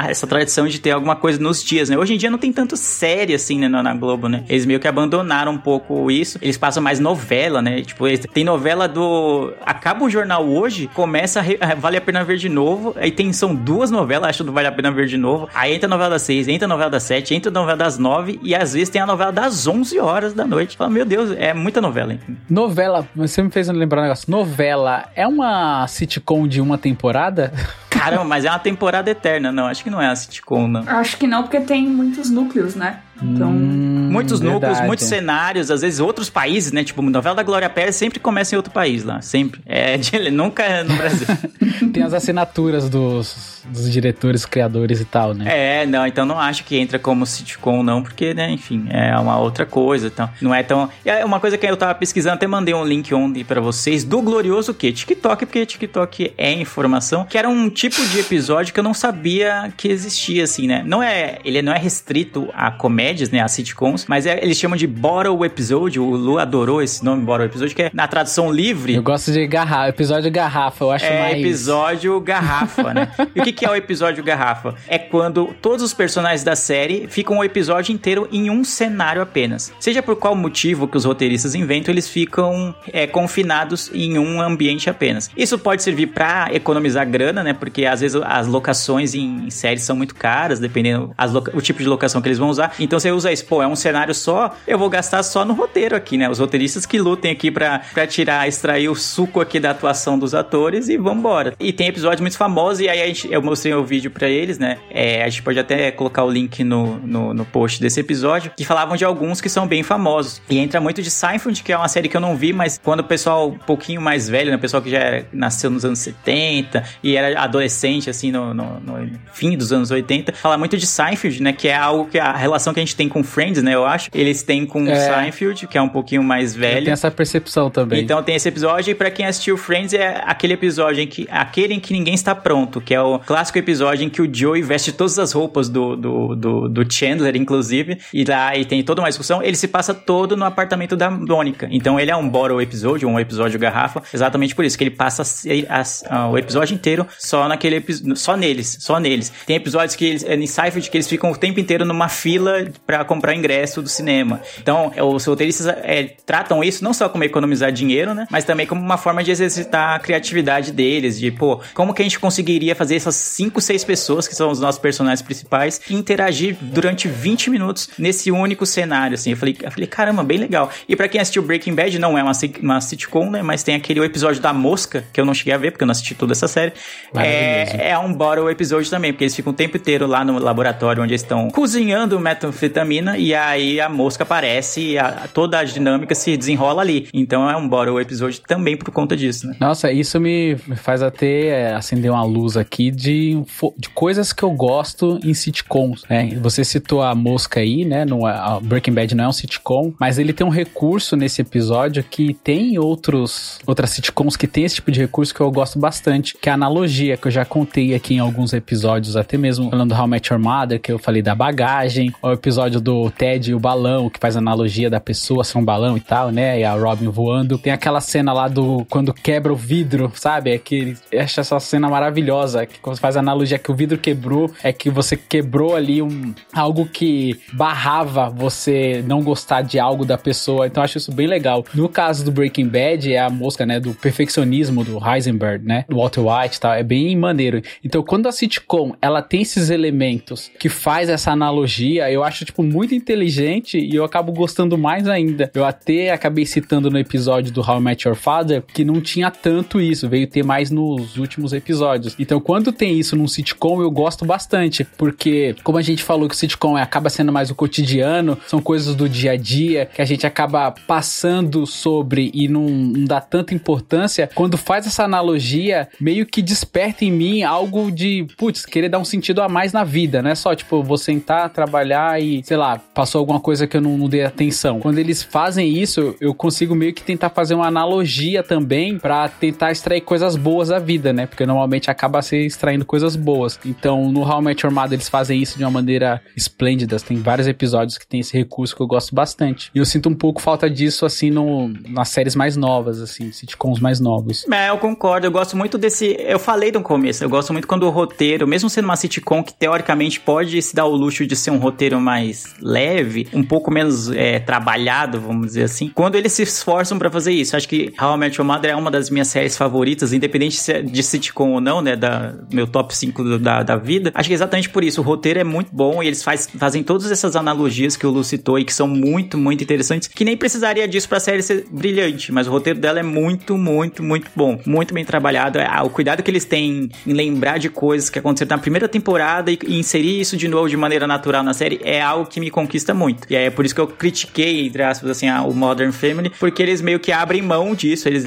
essa tradição de ter alguma coisa nos dias, né? Hoje em dia não tem tanto série assim, né, na Globo, né? Eles meio que abandonaram um pouco isso. Eles passam mais novela, né? Tipo, tem novela do. Acaba o jornal hoje, começa a, re- Vale a Pena Ver de novo. Aí tem, são duas novelas, acho, do Vale a Pena Ver de novo. Aí entra a novela das seis, entra a novela das sete, entra a novela das nove. E às vezes tem a novela das onze horas da noite. Fala, meu Deus, é muita novela, hein? Novela, você me fez lembrar um negócio. Novela é uma sitcom de uma temporada? Caramba, mas é uma temporada eterna. Não, acho que não é uma sitcom, não. Acho que não, porque tem muitos núcleos, né? Então. Hum, Muitos núcleos, verdade. muitos cenários, às vezes outros países, né? Tipo, novela da Glória Pérez sempre começa em outro país lá, sempre. É, de- nunca é no Brasil. Tem as assinaturas dos, dos diretores, criadores e tal, né? é, não, então não acho que entra como sitcom não, porque, né, enfim, é uma outra coisa, então, não é tão... E é uma coisa que eu tava pesquisando, até mandei um link ontem pra vocês, do glorioso que TikTok, porque TikTok é informação, que era um tipo de episódio que eu não sabia que existia, assim, né? Não é, ele não é restrito a comédias, né, a sitcoms, mas é- eles chamam de Bottle Episode, o Lu adorou esse nome, Bottle Episode, que é na tradução livre... Eu gosto de garrafa, episódio garrafa, eu acho É mais... episódio garrafa, né? E o que, que é o episódio garrafa? É quando todos os personagens da série ficam o episódio inteiro em um cenário apenas. Seja por qual motivo que os roteiristas inventam, eles ficam é, confinados em um ambiente apenas. Isso pode servir pra economizar grana, né? Porque às vezes as locações em séries são muito caras, dependendo o tipo de locação que eles vão usar. Então você usa isso, pô, é um cenário só, eu vou gastar só no roteiro aqui, né? Os roteiristas que lutem aqui pra tirar, extrair o suco aqui da atuação dos atores e vambora. E tem episódios muito famosos, e aí a gente- eu mostrei o vídeo pra eles, né? É, a gente pode até colocar o link no, no, no post desse episódio, que falavam de alguns que são bem famosos. E entra muito de Seinfeld, que é uma série que eu não vi, mas quando o pessoal um pouquinho mais velho, né? O pessoal que já nasceu nos anos 70 e era adolescente, assim, no, no- no fim dos anos 80, fala muito de Seinfeld, né? Que é algo que a relação que a gente tem com Friends, né? Eu acho. Eles têm com É. Seinfeld, que é um pouquinho mais velho. tenho essa percepção também. Então tem esse episódio, e pra quem assistiu Friends, é aquele episódio em que aquele em que ninguém está pronto, que é o clássico episódio em que o Joey veste todas as roupas do, do, do, do Chandler, inclusive, e lá e tem toda uma discussão. Ele se passa todo no apartamento da Mônica. Então ele é um bottle episódio, um episódio garrafa, exatamente por isso, que ele passa a- a- a- o episódio inteiro só naquele só neles, só neles. Tem episódios que eles, é, em Seinfeld que eles ficam o tempo inteiro numa fila pra comprar ingresso do cinema. Então, é, os roteiristas é, tratam isso não só como economizar dinheiro, né? Mas também como uma forma de exercitar a criatividade deles, de, pô, como que a gente conseguiria fazer essas 5, 6 pessoas, que são os nossos personagens principais, interagir durante 20 minutos nesse único cenário, assim. Eu falei, eu falei caramba, bem legal. E pra quem assistiu Breaking Bad, não é uma, uma sitcom, né? Mas tem aquele episódio da mosca, que eu não cheguei a ver, porque eu não assisti toda essa série. É, é um bottle episódio também, porque eles ficam o tempo inteiro lá no laboratório onde eles estão cozinhando metanfetamina e aí a mosca aparece e a- toda a dinâmica se desenrola ali. Então é um bottle episódio também por conta disso, né? Nossa, isso me me faz até é, acender uma luz aqui de, fo- de coisas que eu gosto em sitcoms. Né? Você citou a mosca aí, né? No, a Breaking Bad não é um sitcom, mas ele tem um recurso nesse episódio que tem outros outras sitcoms que tem esse tipo de recurso que eu gosto bastante, que é a analogia, que eu já contei aqui em alguns episódios, até mesmo falando do How I Met Your Mother, que eu falei da bagagem, o episódio do Ted e o balão, que faz analogia da pessoa ser um balão e tal, né? E a Robin voando. Tem aquela cena lá do quando quebra o vidro, sabe? É que eu acho essa cena maravilhosa, que faz a analogia que o vidro quebrou, é que você quebrou ali um algo que barrava você não gostar de algo da pessoa. Então eu acho isso bem legal. No caso do Breaking Bad, é a mosca, né, do perfeccionismo do Heisenberg, né? Do Walter White tal, é bem maneiro. Então quando a sitcom, ela tem esses elementos que faz essa analogia, eu acho acho, tipo, muito inteligente e eu acabo gostando mais ainda. Eu até acabei citando no episódio do How I Met Your Father que não tinha tanto isso, veio ter mais nos últimos episódios. Então, quando tem isso num sitcom, eu gosto bastante, porque, como a gente falou que o sitcom é, acaba sendo mais o cotidiano, são coisas do dia a dia que a gente acaba passando sobre e não, não dá tanta importância. Quando faz essa analogia, meio que desperta em mim algo de, putz, querer dar um sentido a mais na vida, não é só, tipo, vou sentar, trabalhar e, sei lá, passou alguma coisa que eu não, não dei atenção. Quando eles fazem isso, eu consigo meio que tentar fazer uma analogia também para tentar extrair coisas boas da vida, né? Porque normalmente acaba se extraindo coisas boas. Então, no How I Met Your Mother, eles fazem isso de uma maneira esplêndida. Tem vários episódios que tem esse recurso que eu gosto bastante. E eu sinto um pouco falta disso, assim, no, nas séries mais novas, assim, sitcoms mais novos. É, eu concordo. Eu gosto muito desse. Eu falei no começo, eu gosto muito quando o roteiro, mesmo sendo uma sitcom que teoricamente pode se dar o luxo de ser um roteiro mais leve, um pouco menos é, trabalhado, vamos dizer assim, quando eles se esforçam para fazer isso. Acho que How I Met Your Mother é uma das minhas séries favoritas, independente é de sitcom ou não, né? Da meu top 5 do- da, da vida. Acho que é exatamente por isso. O roteiro é muito bom e eles faz, fazem todas essas analogias que o Lu citou e que são muito, muito interessantes, que nem precisaria disso pra série ser brilhante, mas o roteiro dela é muito, muito, muito bom. Muito bem trabalhado. É, O cuidado que eles têm em lembrar de coisas que aconteceram na primeira temporada e, e inserir isso de novo de maneira natural na série é algo que me conquista muito. E é por isso que eu critiquei, entre aspas, assim, a- o Modern Family, porque eles meio que abrem mão disso, eles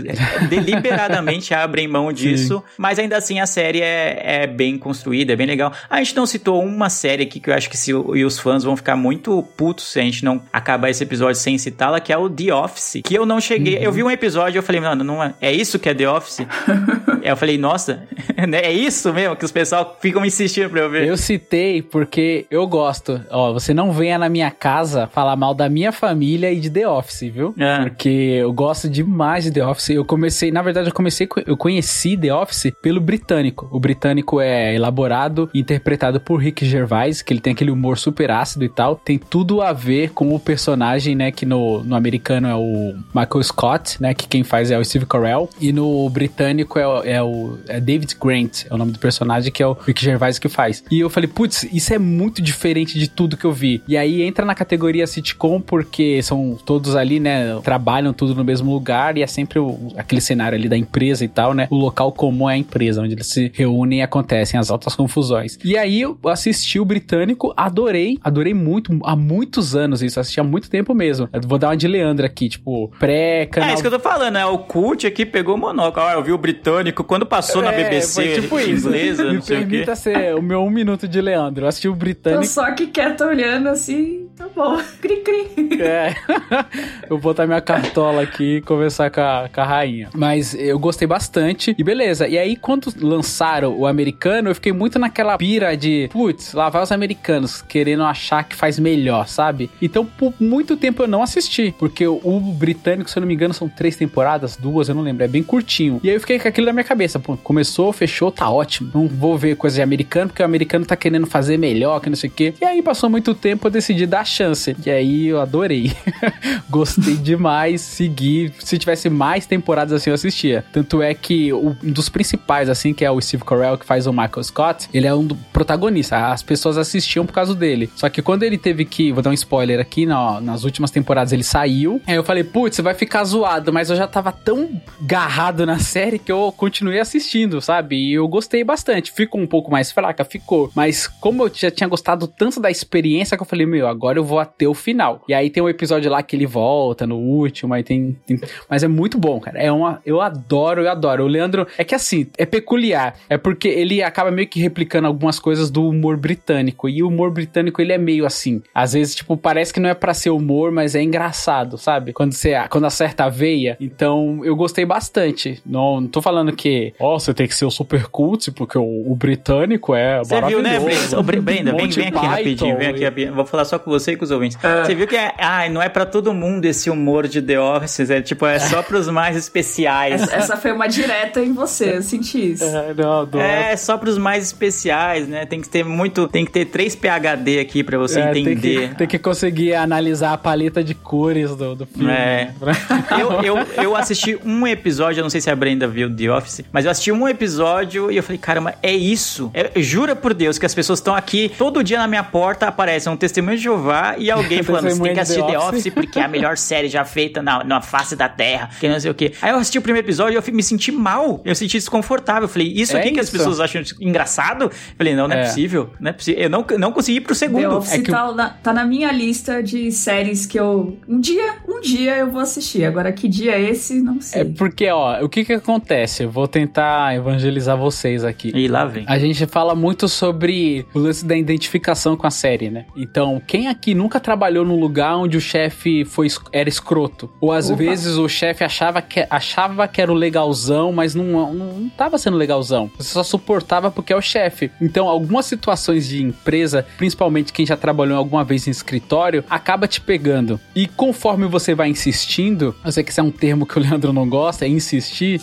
deliberadamente abrem mão disso, mas ainda assim a série é, é bem construída, é bem legal. A gente não citou uma série aqui que eu acho que se, e os fãs vão ficar muito putos se a gente não acabar esse episódio sem citá-la, que é o The Office, que eu não cheguei, eu vi um episódio e eu falei, mano, não é, é isso que é The Office? Eu falei, nossa, né, é isso mesmo que os pessoal ficam insistindo pra eu ver. Eu citei porque eu gosto. Ó, você não venha na minha casa falar mal da minha família e de The Office, viu? É. Porque eu gosto demais de The Office. Eu comecei, na verdade, eu comecei, co- eu conheci The Office pelo britânico. O britânico é elaborado e interpretado por Rick Gervais, que ele tem aquele humor super ácido e tal. Tem tudo a ver com o personagem, né? Que no, no americano é o Michael Scott, né? Que quem faz é o Steve Carell. E no britânico é, o- é o é David Grant, é o nome do personagem, que é o Rick Gervais que faz. E eu falei, putz, isso é muito diferente de tudo que eu vi. E aí entra na categoria sitcom, porque são todos ali, né? Trabalham tudo no mesmo lugar e é sempre o- aquele cenário ali da empresa e tal, né? O local comum é a empresa, onde eles se reúnem acontecem as altas confusões. E aí eu assisti o britânico, adorei, adorei muito, há muitos anos isso, assisti há muito tempo mesmo. Eu vou dar uma de Leandro aqui, tipo, pré-canal É isso que eu tô falando, né? O cult aqui pegou o monóculo. Ah, eu vi o britânico quando passou na É, BBC foi tipo isso. inglesa, Me não sei o quê. permita ser o meu um minuto de Leandro. Eu assisti o Tô britânico. só que quieta olhando assim, tá bom. Cri, cri. É. eu vou botar minha cartola aqui e conversar com a, com a rainha. Mas eu gostei bastante. E beleza. E aí, quando lançaram o americano, eu fiquei muito naquela pira de, putz, lá vai os americanos querendo achar que faz melhor, sabe? Então, por muito tempo eu não assisti. Porque o, britânico, se eu não me engano, são três temporadas, duas, eu não lembro. É bem curtinho. E aí eu fiquei com aquilo na minha cabeça. Pô, começou, fechou, tá ótimo. Não vou ver coisa de americano, porque o americano tá querendo fazer melhor, que não sei o quê. E aí passou muito tempo, eu decidi dar chance. E aí eu adorei. Gostei demais, segui. Se tivesse mais temporadas assim, eu assistia. Tanto é que um dos principais, assim, que é o Steve Carell, que faz o Michael Scott, ele é um protagonista. As pessoas assistiam por causa dele. Só que quando ele teve que, vou dar um spoiler aqui, na- nas últimas temporadas ele saiu. Aí eu falei, putz, vai ficar zoado, mas eu já tava tão garrado na série que eu continuei assistindo, sabe? E eu gostei bastante. Ficou um pouco mais fraca, ficou. Mas como eu já tinha gostado tanto da experiência que eu falei, meu, agora eu vou até o final. E aí tem um episódio lá que ele volta no último, aí tem. tem- Mas é muito bom, cara. É uma. Eu adoro, eu adoro. O Leandro. É que assim, é peculiar. É porque ele acaba meio que replicando algumas coisas do humor britânico. E o humor britânico, ele é meio assim. Às vezes, tipo, parece que não é pra ser humor, mas é engraçado, sabe? Quando você quando acerta a veia. Então, eu gostei bastante. Não, não tô falando que, ó, você tem que ser o super cult, porque o, o britânico é Você viu, né. Brenda? Brenda, vem, vem aqui Python rapidinho, vem aqui rapidinho. Vou falar só com você e com os ouvintes. Você viu que é, ah, não é pra pra todo mundo esse humor de The Office, é tipo, é só pros mais especiais. Essa, essa foi uma direta em você, eu senti isso. É, não, do- É, só pros mais especiais, né? Tem que ter muito. Tem que ter três PHD aqui pra você é, tem que, entender. tem que conseguir analisar a paleta de cores do, do filme. É. Eu, eu, eu assisti um episódio, eu não sei se a Brenda viu The Office, mas eu assisti um episódio e eu falei, caramba, é isso? É, jura por Deus que as pessoas estão aqui, todo dia na minha porta aparece um testemunho de Jeová e alguém falando, você tem que assistir The The Office." Office porque é a melhor série já feita na, na face da Terra, que não sei o quê. Aí eu assisti o primeiro episódio e eu me senti mal, eu senti desconfortável. Eu falei, isso É aqui que as isso. Pessoas acham engraçado? Eu falei, não, não é, É. possível, não é possível. Eu não, não consegui ir pro The segundo. Office É que tá, na, tá na minha lista de séries que eu. Um dia, um dia eu vou assistir. Agora, que dia é esse, não sei. É porque, ó, o que que acontece? Eu vou tentar evangelizar vocês aqui. E lá vem. A gente fala muito sobre o lance da identificação com a série, né? Então, quem aqui nunca trabalhou num lugar onde o chefe foi era escroto? Ou às Opa. vezes o chefe achava que, achava que era o legalzão, mas não, não, não tava sendo legalzão. Você só suportava porque é o chefe. Então, algumas situações de empresa, principalmente quem já trabalhou alguma vez em escritório, acaba te pegando. E conforme você vai insistindo, eu sei que isso é um termo que o Leandro não gosta, é insistir,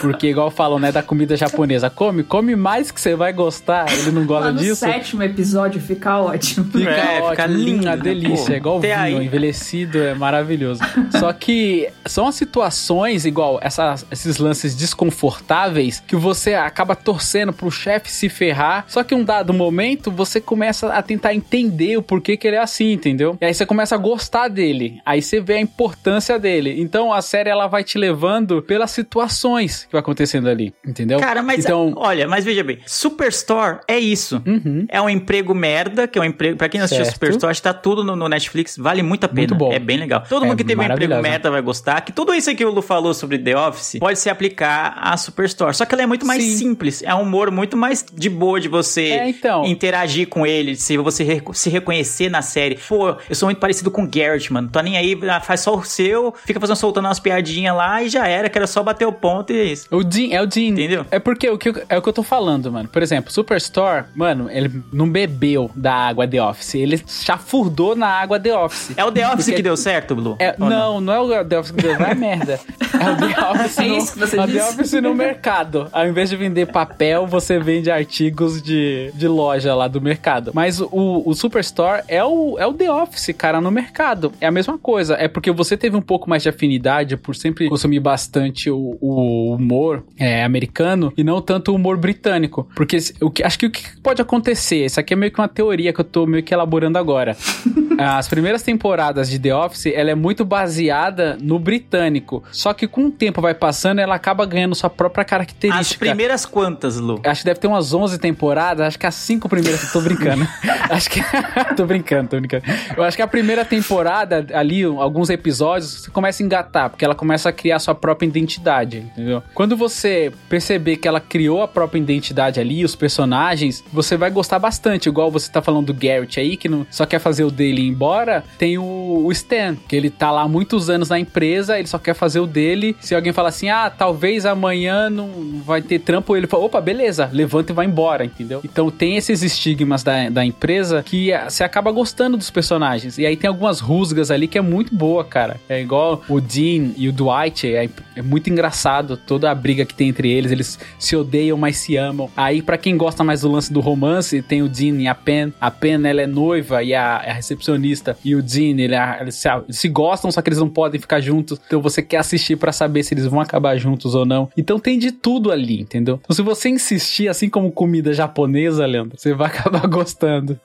porque igual falam, né, da comida japonesa, come, come mais que você vai gostar. Ele não gosta Lá no disso. sétimo episódio fica ótimo. Fica É, ótimo, fica hum, lindo, a né? delícia, Pô, é igual vinho, aí. envelhecido, é maravilhoso. Só que são as situações, igual essas, esses lances desconfortáveis, que você acaba torcendo pro chefe se ferrar, só que um dado momento você começa a tentar entender o porquê que ele é assim, entendeu? E aí você começa a gostar dele, aí você vê a importância dele. Então a série ela vai te levando pelas situações que vai acontecendo ali, entendeu? Cara, mas então, olha, mas veja bem, Superstore é isso. Uhum. É um emprego merda, que é um emprego. Pra quem não assistiu Certo. Superstore, acho que tá tudo no, no Netflix, vale muito a pena. Muito bom. É bem legal. Todo É mundo que teve um emprego merda vai gostar. Que tudo isso que o Lu falou sobre The Office pode se aplicar à Superstore. Só que ela é muito mais Sim. simples. É um humor muito mais de boa de você É, então. interagir com ele, se você re- se reconhecer na série. Pô, eu sou muito parecido com o Garrett, mano. Tô nem aí, ah, faz só o seu, fica fazendo soltando umas piadinhas lá e já era, que era só bater o ponto e é isso. O Dean, é o Dean. Entendeu? É porque o que, eu- é o que eu tô falando, mano. Por exemplo, Superstore, mano, ele não bebeu da água The Office. Ele chafurdou na água The Office. É o The Office Porque- que deu certo, Blue? É, Ou não, não, é o The Office que deu, vai merda. É o The Office, É no, isso que você a disse? The Office no mercado. Ao invés de vender papel, você vende artigos de, de loja lá do mercado. Mas o, o Superstore é o, é o The Office, cara, no mercado. É a mesma coisa. É porque você teve um pouco mais de afinidade por sempre consumir bastante o, o humor é, americano e não tanto o humor britânico. Porque o que, acho que o que pode acontecer, isso aqui é meio que uma teoria que eu tô meio que elaborando agora. As primeiras temporadas de The Office, ela é muito baseada no britânico. Só que com o tempo vai passando, ela acaba ganhando sua própria As característica. primeiras quantas, Lu? Acho que deve ter umas 11 temporadas, acho que as cinco primeiras, tô brincando. acho que tô brincando, tô brincando. Eu acho que a primeira temporada ali, alguns episódios, você começa a engatar, porque ela começa a criar sua própria identidade, entendeu? Quando você perceber que ela criou a própria identidade ali, os personagens, você vai gostar bastante, igual você tá falando do Garrett aí, que não, só quer fazer o dele ir embora, tem o, o Stan, que ele tá lá há muitos anos na empresa, ele só quer fazer o dele. Se alguém fala assim, ah, talvez amanhã não vai ter trampo, ele fala, opa, beleza, levanta e vai embora, entendeu? Então tem esses estigmas da, da empresa que ah, você acaba gostando dos personagens. E aí tem algumas rusgas ali que é muito boa, cara. É igual o Dean e o Dwight, é, é muito engraçado toda a briga que tem entre eles, eles se odeiam, mas se amam. Aí pra quem gosta mais do lance do romance, tem o Dean e a Pen. A Pen, ela é noiva e a, a recepcionista. E o Dean, ele, é- eles, se, eles se gostam, só que eles não podem ficar juntos. Então você quer assistir pra saber se eles vão acabar juntos ou não. Então tem de tudo ali, entendeu? Então se você insistir, assim como comida japonesa, Leandro, você vai acabar gostando.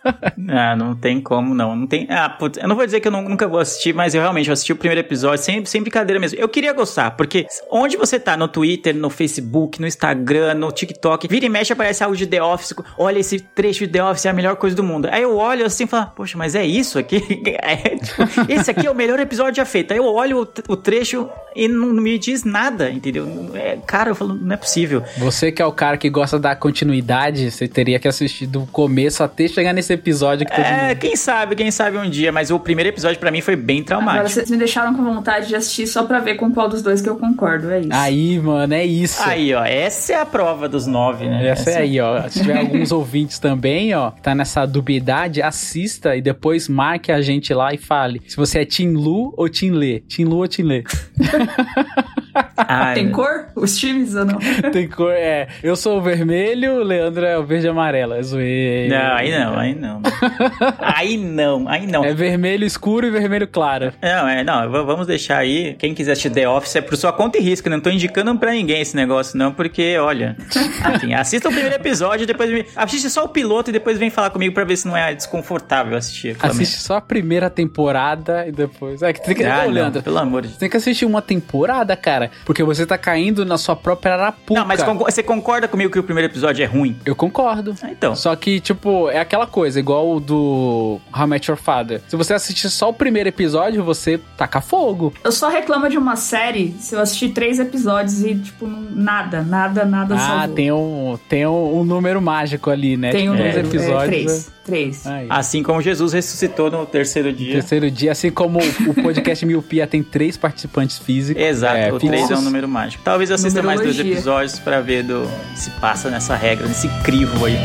Ah, não tem como, não. Não tem. Ah, putz, eu não vou dizer que eu nu- nunca vou assistir, mas eu realmente assisti o primeiro episódio sem, sem brincadeira mesmo. Eu queria gostar, porque onde você tá, no Twitter, no Facebook, no Instagram, no TikTok, vira e mexe aparece algo de The Office. Olha, esse trecho de The Office é a melhor coisa do mundo. Aí eu olho assim e falo, poxa, mas é isso aqui? É, tipo, esse aqui é o melhor episódio já feito. Aí eu olho o, trecho e não, não me diz nada, entendeu? É, cara, eu falo, não é possível. Você que é o cara que gosta da continuidade, você teria que assistir do começo até chegar nesse episódio que todo É, mundo... quem sabe, quem sabe um dia, mas o primeiro episódio pra mim foi bem Agora traumático. vocês me deixaram com vontade de assistir só pra ver com qual dos dois que eu concordo, é isso. Aí, mano, é isso. Aí, ó, essa é a prova dos nove, né? Essa é aí, ó. Se tiver alguns ouvintes também, ó, que tá nessa dubiedade, assista e depois marque a gente lá e fale. Se você é Team Lu ou Team Lê. Team Lu ou Team Lê. Ai, Tem cor? Os times ou não? Tem cor, é. Eu sou o vermelho, o Leandro é o verde e amarelo. É zoeira. Não, aí não, aí não. aí não, aí não. É vermelho escuro e vermelho claro. Não, é, não, vamos deixar aí. Quem quiser assistir The Office é por sua conta e risco. Não tô indicando pra ninguém esse negócio, não, porque, olha. Assim, assista o primeiro episódio, depois me. Assiste só o piloto e depois vem falar comigo pra ver se não é desconfortável assistir. Assiste só a primeira temporada e depois. É que tem que. Ah, Ô, não, Leandro, pelo amor de Você tem que assistir uma temporada, cara, porque você tá caindo na sua própria arapuca. Não, mas con- você concorda comigo que o primeiro episódio é ruim? Eu concordo. Ah, então. Só que, tipo, é aquela coisa, igual o do How I Met Your Father. Se você assistir só o primeiro episódio, você taca fogo. Eu só reclamo de uma série se eu assistir três episódios e, tipo, nada, nada, nada Ah, salvou. tem um, tem um, um número mágico ali, né? Tem um Tipo, número, uns episódios. é, três. Três. Aí. Assim como Jesus ressuscitou no terceiro dia. Terceiro dia, assim como o podcast Miopia tem três participantes físicos. Exato, é, o 3 é um físicos. número mágico. Talvez eu assista mais dois episódios pra ver do se passa nessa regra, nesse crivo aí.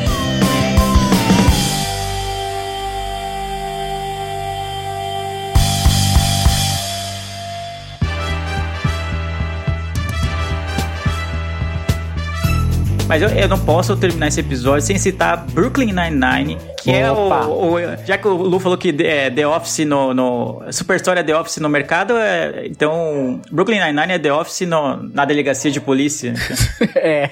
Mas eu, eu não posso terminar esse episódio sem citar Brooklyn Nine-Nine, que é Opa. o, o- Já que o Lu falou que é, The Office no, no. Super Story é The Office no mercado, é, então Brooklyn Nine-Nine é The Office no- na delegacia de polícia. É.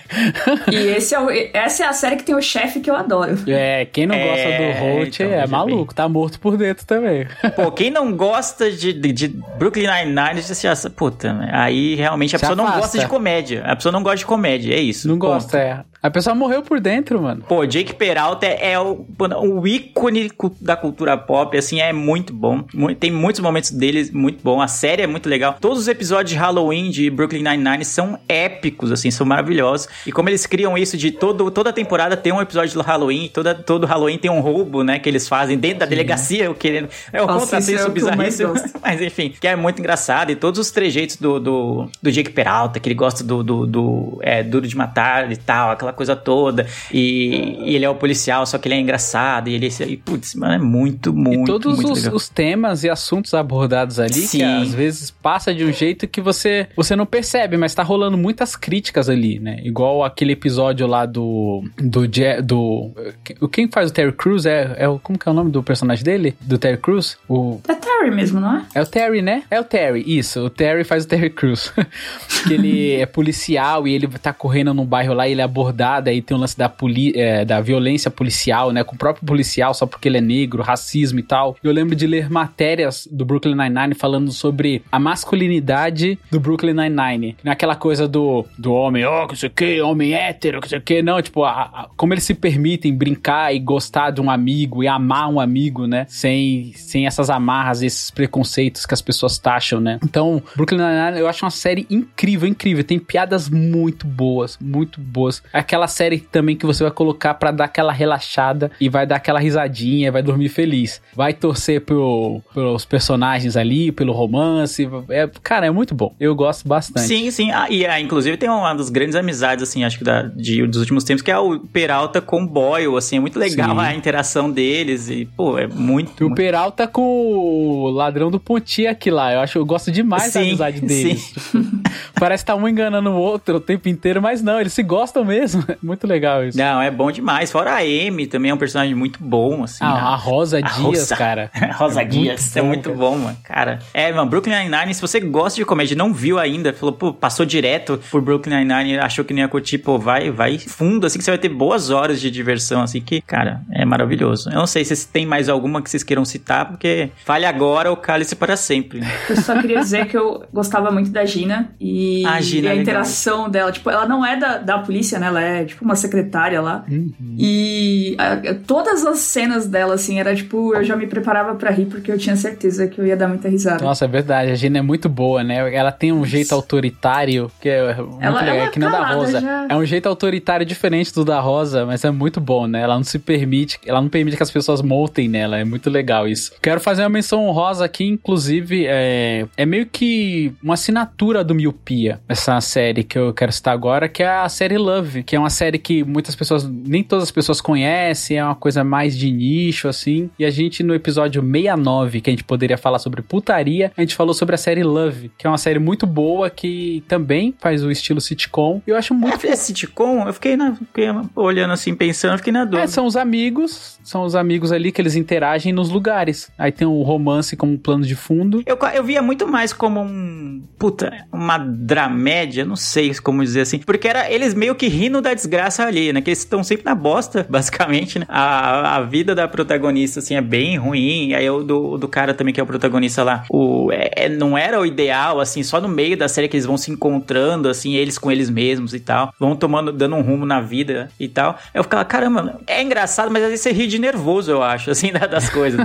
E esse é o- essa é a série que tem o chefe que eu adoro. É, quem não É, gosta do Holt então, é maluco, tá morto por dentro também. Pô, quem não gosta de, de, de Brooklyn Nine-Nine, você já puta, né? aí realmente a Se pessoa não afasta. gosta de comédia. A pessoa não gosta de comédia, é isso. Não ponto. gosta, é. A pessoa morreu por dentro, mano. Pô, Jake Peralta é o, o ícone da cultura pop, assim, é muito bom. Tem muitos momentos dele muito bom. A série é muito legal. Todos os episódios de Halloween de Brooklyn Nine-Nine são épicos, assim, são maravilhosos. E como eles criam isso de todo, toda temporada tem um episódio do Halloween, toda, todo Halloween tem um roubo, né, que eles fazem dentro da delegacia, eu querendo... É o Nossa, contrassenso isso é bizarríssimo. Mas enfim, que é muito engraçado. E todos os trejeitos do, do, do Jake Peralta, que ele gosta do, do, do, é, Duro de Matar e tal, aquela coisa toda. E, e ele é o policial, só que ele é engraçado. E ele. E, putz, mano, é muito, muito, e todos muito os, legal. os temas e assuntos abordados ali, que Sim. às vezes passa de um jeito que você, você não percebe, mas tá rolando muitas críticas ali, né? Igual aquele episódio lá do. Do. Do o- quem faz o Terry Crews é, é. Como que é o nome do personagem dele? Do Terry Crews? O. É Terry mesmo, não é? É o Terry, né? É o Terry, isso. O Terry faz o Terry Crews. que ele é policial e ele tá correndo num bairro lá e ele é abordado. Aí tem o lance da, poli é, da violência policial, né? Com o próprio policial, só porque ele é negro, racismo e tal. Eu lembro de ler matérias do Brooklyn Nine-Nine falando sobre a masculinidade do Brooklyn Nine-Nine. Naquela coisa do, do homem, ó, que sei o que, homem hétero, que sei o que. Não, tipo, a- a- como eles se permitem brincar e gostar de um amigo e amar um amigo, né? Sem, sem essas amarras, esses preconceitos que as pessoas taxam, né? Então, Brooklyn Nine-Nine eu acho uma série incrível, incrível. Tem piadas muito boas, muito boas. É aquela série também que você vai colocar pra dar aquela relaxada e vai dar aquela risadinha, vai dormir feliz. Vai torcer pro, pelos personagens ali, pelo romance. É, cara, é muito bom. Eu gosto bastante. Sim, sim. Ah, e ah, inclusive tem uma das grandes amizades, assim, acho que da, de, dos últimos tempos, que é o Peralta com o Boyle, assim, é muito legal Sim. a interação deles e, pô, é muito... E o muito- Peralta com o ladrão do Pontiac lá. Eu acho, eu gosto demais da Sim, amizade deles. Tipo, parece que tá um enganando o outro o tempo inteiro, mas não, eles se gostam mesmo. É muito legal isso. Não, é bom demais. Fora a Amy também é um personagem muito bom, assim. Ah, a Rosa a Dias, Rosa- cara. Rosa É muito Dias, é bom, muito cara. bom, mano. Cara, é, mano, Brooklyn Nine-Nine, se você gosta de comédia e não viu ainda, falou, pô, passou direto por Brooklyn Nine-Nine, achou que não ia curtir, pô, vai, vai fundo, assim, que você vai ter boas horas de diversão, assim, que, cara, é maravilhoso. Eu não sei se tem mais alguma que vocês queiram citar, porque fale agora ou cale-se para sempre. né? Eu só queria dizer que eu gostava muito da Gina e, A Gina e é a legal. interação dela. Tipo, ela não é da, da polícia, né? Ela é tipo uma secretária lá. Uhum. E a- todas as cenas dela, assim, era tipo, eu já me preparava pra rir porque eu tinha certeza que eu ia dar muita risada. Nossa, é verdade. A Gina é muito boa, né? Ela tem um jeito autoritário, que é muito Ela- legal. ela É que não da Rosa. já. É um jeito autoritário diferente do da Rosa, mas é muito bom, né? Ela não se permite, ela não permite que as pessoas montem nela. É muito legal isso. Quero fazer uma menção honrosa aqui, inclusive, é, é meio que uma assinatura do miopia. Essa série que eu quero citar agora, que é a série Love, que é uma série que muitas pessoas, nem todas as pessoas conhecem, é uma coisa mais de nicho, assim. E a gente, no episódio 69, que a gente poderia falar sobre putaria, a gente falou sobre a série Love, que é uma série muito boa, que também faz o estilo sitcom. E eu acho muito. É sitcom? Eu fiquei, na, fiquei olhando assim, pensando, fiquei na dúvida. É, são os amigos, são os amigos ali que eles interagem nos lugares. Aí tem o romance como plano de fundo. Eu, eu via muito mais como um. Puta, uma dramédia, não sei como dizer assim. Porque era eles meio que rindo da desgraça ali, né? Que eles estão sempre na bosta, basicamente, né? A, a vida da protagonista, assim, é bem ruim. Aí o do, do cara também, que é o protagonista lá, o, é, é- não era o ideal, assim, só no meio da série que eles vão se encontrando, assim, eles com eles mesmos e tal. Vão tomando, dando um rumo na vida e tal. Eu ficava, caramba, é engraçado, mas às vezes você ri de nervoso, eu acho, assim, da- das coisas.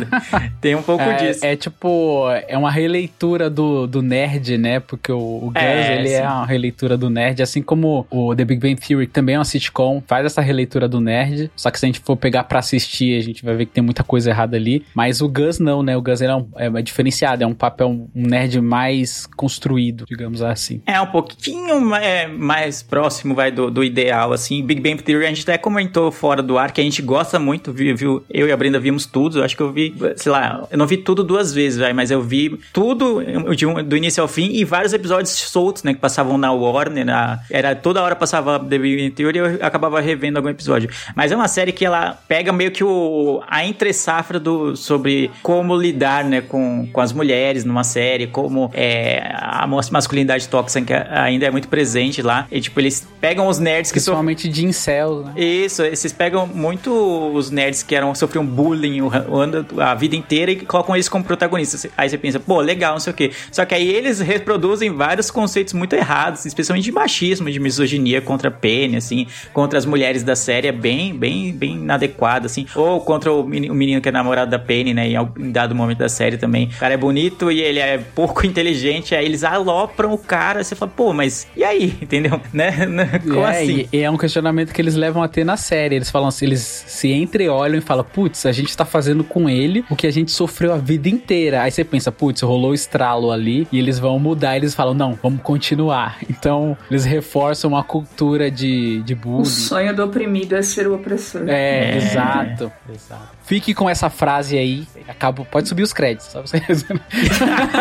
Tem um pouco disso. É, é tipo, é uma releitura do, do nerd, né? Porque o, o É, ele sim. é uma releitura do nerd, assim como o The Big Bang Theory, que também é uma sitcom, faz essa releitura do nerd. Só que se a gente for pegar pra assistir, a gente vai ver que tem muita coisa errada ali. Mas o Gus não, né? O Gus é, um, é diferenciado, é um papel, um nerd mais construído, digamos assim. É um pouquinho ma- é, mais próximo, vai, do, do ideal, assim. Big Bang Theory, a gente até comentou fora do ar que a gente gosta muito, viu? viu? Eu e a Brenda vimos tudo. Eu acho que eu vi, sei lá, eu não vi tudo duas vezes, vai, mas eu vi tudo um- do início ao fim e vários episódios soltos, né? Que passavam na Warner, na, era toda hora passava The Big Bang Theory e eu acabava revendo algum episódio. Mas é uma série que ela pega meio que o, a entre-safra sobre como lidar, né, com, com as mulheres numa série, como é, a mas- masculinidade tóxica ainda é muito presente lá. E, tipo, eles pegam os nerds que. Principalmente de incels, né? Isso, esses pegam muito os nerds que eram, sofriam bullying a vida inteira e colocam eles como protagonistas. Aí você pensa, pô, legal, não sei o quê. Só que aí eles reproduzem vários conceitos muito errados, especialmente de machismo, de misoginia contra a Penny, assim, contra as mulheres da série, é bem, bem, bem inadequado, assim. Ou contra o meni- o menino que é namorado da Penny, né, em, dado momento da série também. O cara é bonito e ele é pouco inteligente, aí eles alopram o cara, você fala, pô, mas e aí, entendeu? Né? Né? Como é, assim? e, é um questionamento que eles levam a ter na série. Eles falam assim, eles se entreolham e falam, putz, a gente tá fazendo com ele o que a gente sofreu a vida inteira. Aí você pensa, putz, rolou o estralo ali e eles vão mudar. Eles falam, não, vamos continuar. Então, eles reforçam uma cultura de, de O bullying. sonho do oprimido é ser o opressor. É, É. exato, exato. Fique com essa frase aí. Acabo, pode subir os créditos, só você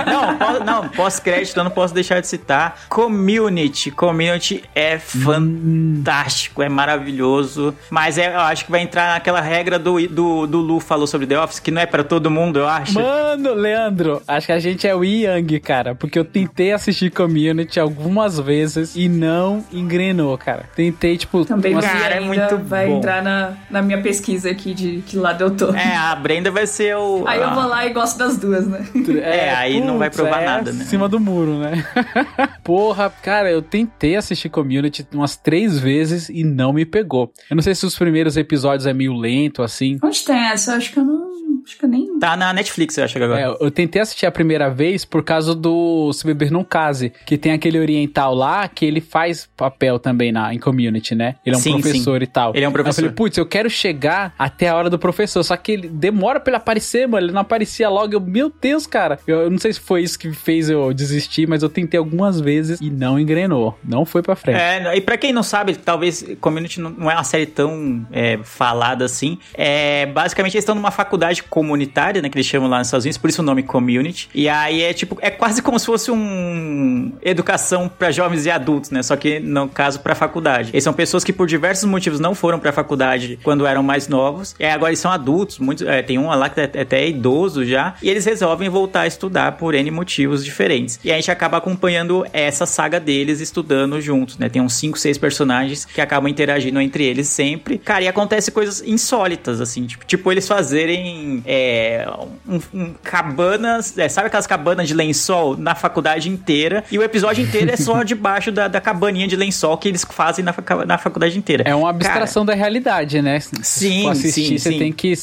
não, pós- não, pós-crédito eu não posso deixar de citar. Community. Community é fantástico, é maravilhoso. Mas é, eu acho que vai entrar naquela regra do, do, do Lu falou sobre The Office, que não é pra todo mundo, eu acho. Mano, Leandro, acho que a gente é o Yang, cara. Porque eu tentei assistir Community algumas vezes e não engrenou, cara. Tentei, tipo, Também Cara, é ainda, muito vai bom. entrar na, na minha pesquisa aqui de que lado eu tô. É, a Brenda vai ser o. Aí eu vou lá e gosto das duas, né? É, aí não vai provar é nada, né? Em cima do muro, né? Porra, cara, eu tentei assistir Community umas três vezes e não me pegou. Eu não sei se os primeiros episódios é meio lento, assim. Onde tem essa? Eu acho que eu não. Acho que eu nem. Tá na Netflix, eu acho que agora. É, eu tentei assistir a primeira vez por causa do Se Beber Não Case, que tem aquele oriental lá que ele faz papel também na, em community, né? Ele é um Sim, professor e tal. Ele é um Aí professor. Eu falei, putz, eu quero chegar até a hora do professor, só que ele demora pra ele aparecer, mano. Ele não aparecia logo. Eu, meu Deus, cara. Eu, eu não sei se foi isso que fez eu desistir, mas eu tentei algumas vezes e não engrenou. Não foi pra frente. É, e pra quem não sabe, talvez Community não- é uma série tão é, falada assim. É, basicamente, eles estão numa faculdade comunitária, né? Que eles chamam lá nos Estados Unidos, por isso o nome Community. E aí é tipo, é quase como se fosse um educação pra jovens e adultos, né? Só que no caso pra faculdade. Eles são pessoas que por diversos motivos não foram pra faculdade quando eram mais novos. E aí agora eles são adultos, muitos, é, tem um lá que é até é idoso já. E eles resolvem voltar a estudar por N motivos diferentes. E a gente acaba acompanhando essa saga deles estudando juntos, né? Tem uns 5, 6 personagens que acabam interagindo entre eles sempre. Cara, e acontece coisas insólitas, assim, tipo, tipo eles fazerem é, um, um cabanas, é, sabe aquelas cabanas de lençol na faculdade inteira? E o episódio inteiro é só debaixo da, da cabaninha de lençol que eles fazem na, na faculdade inteira. É uma abstração da realidade, né? Sim, for assistir, sim, você sim. tem que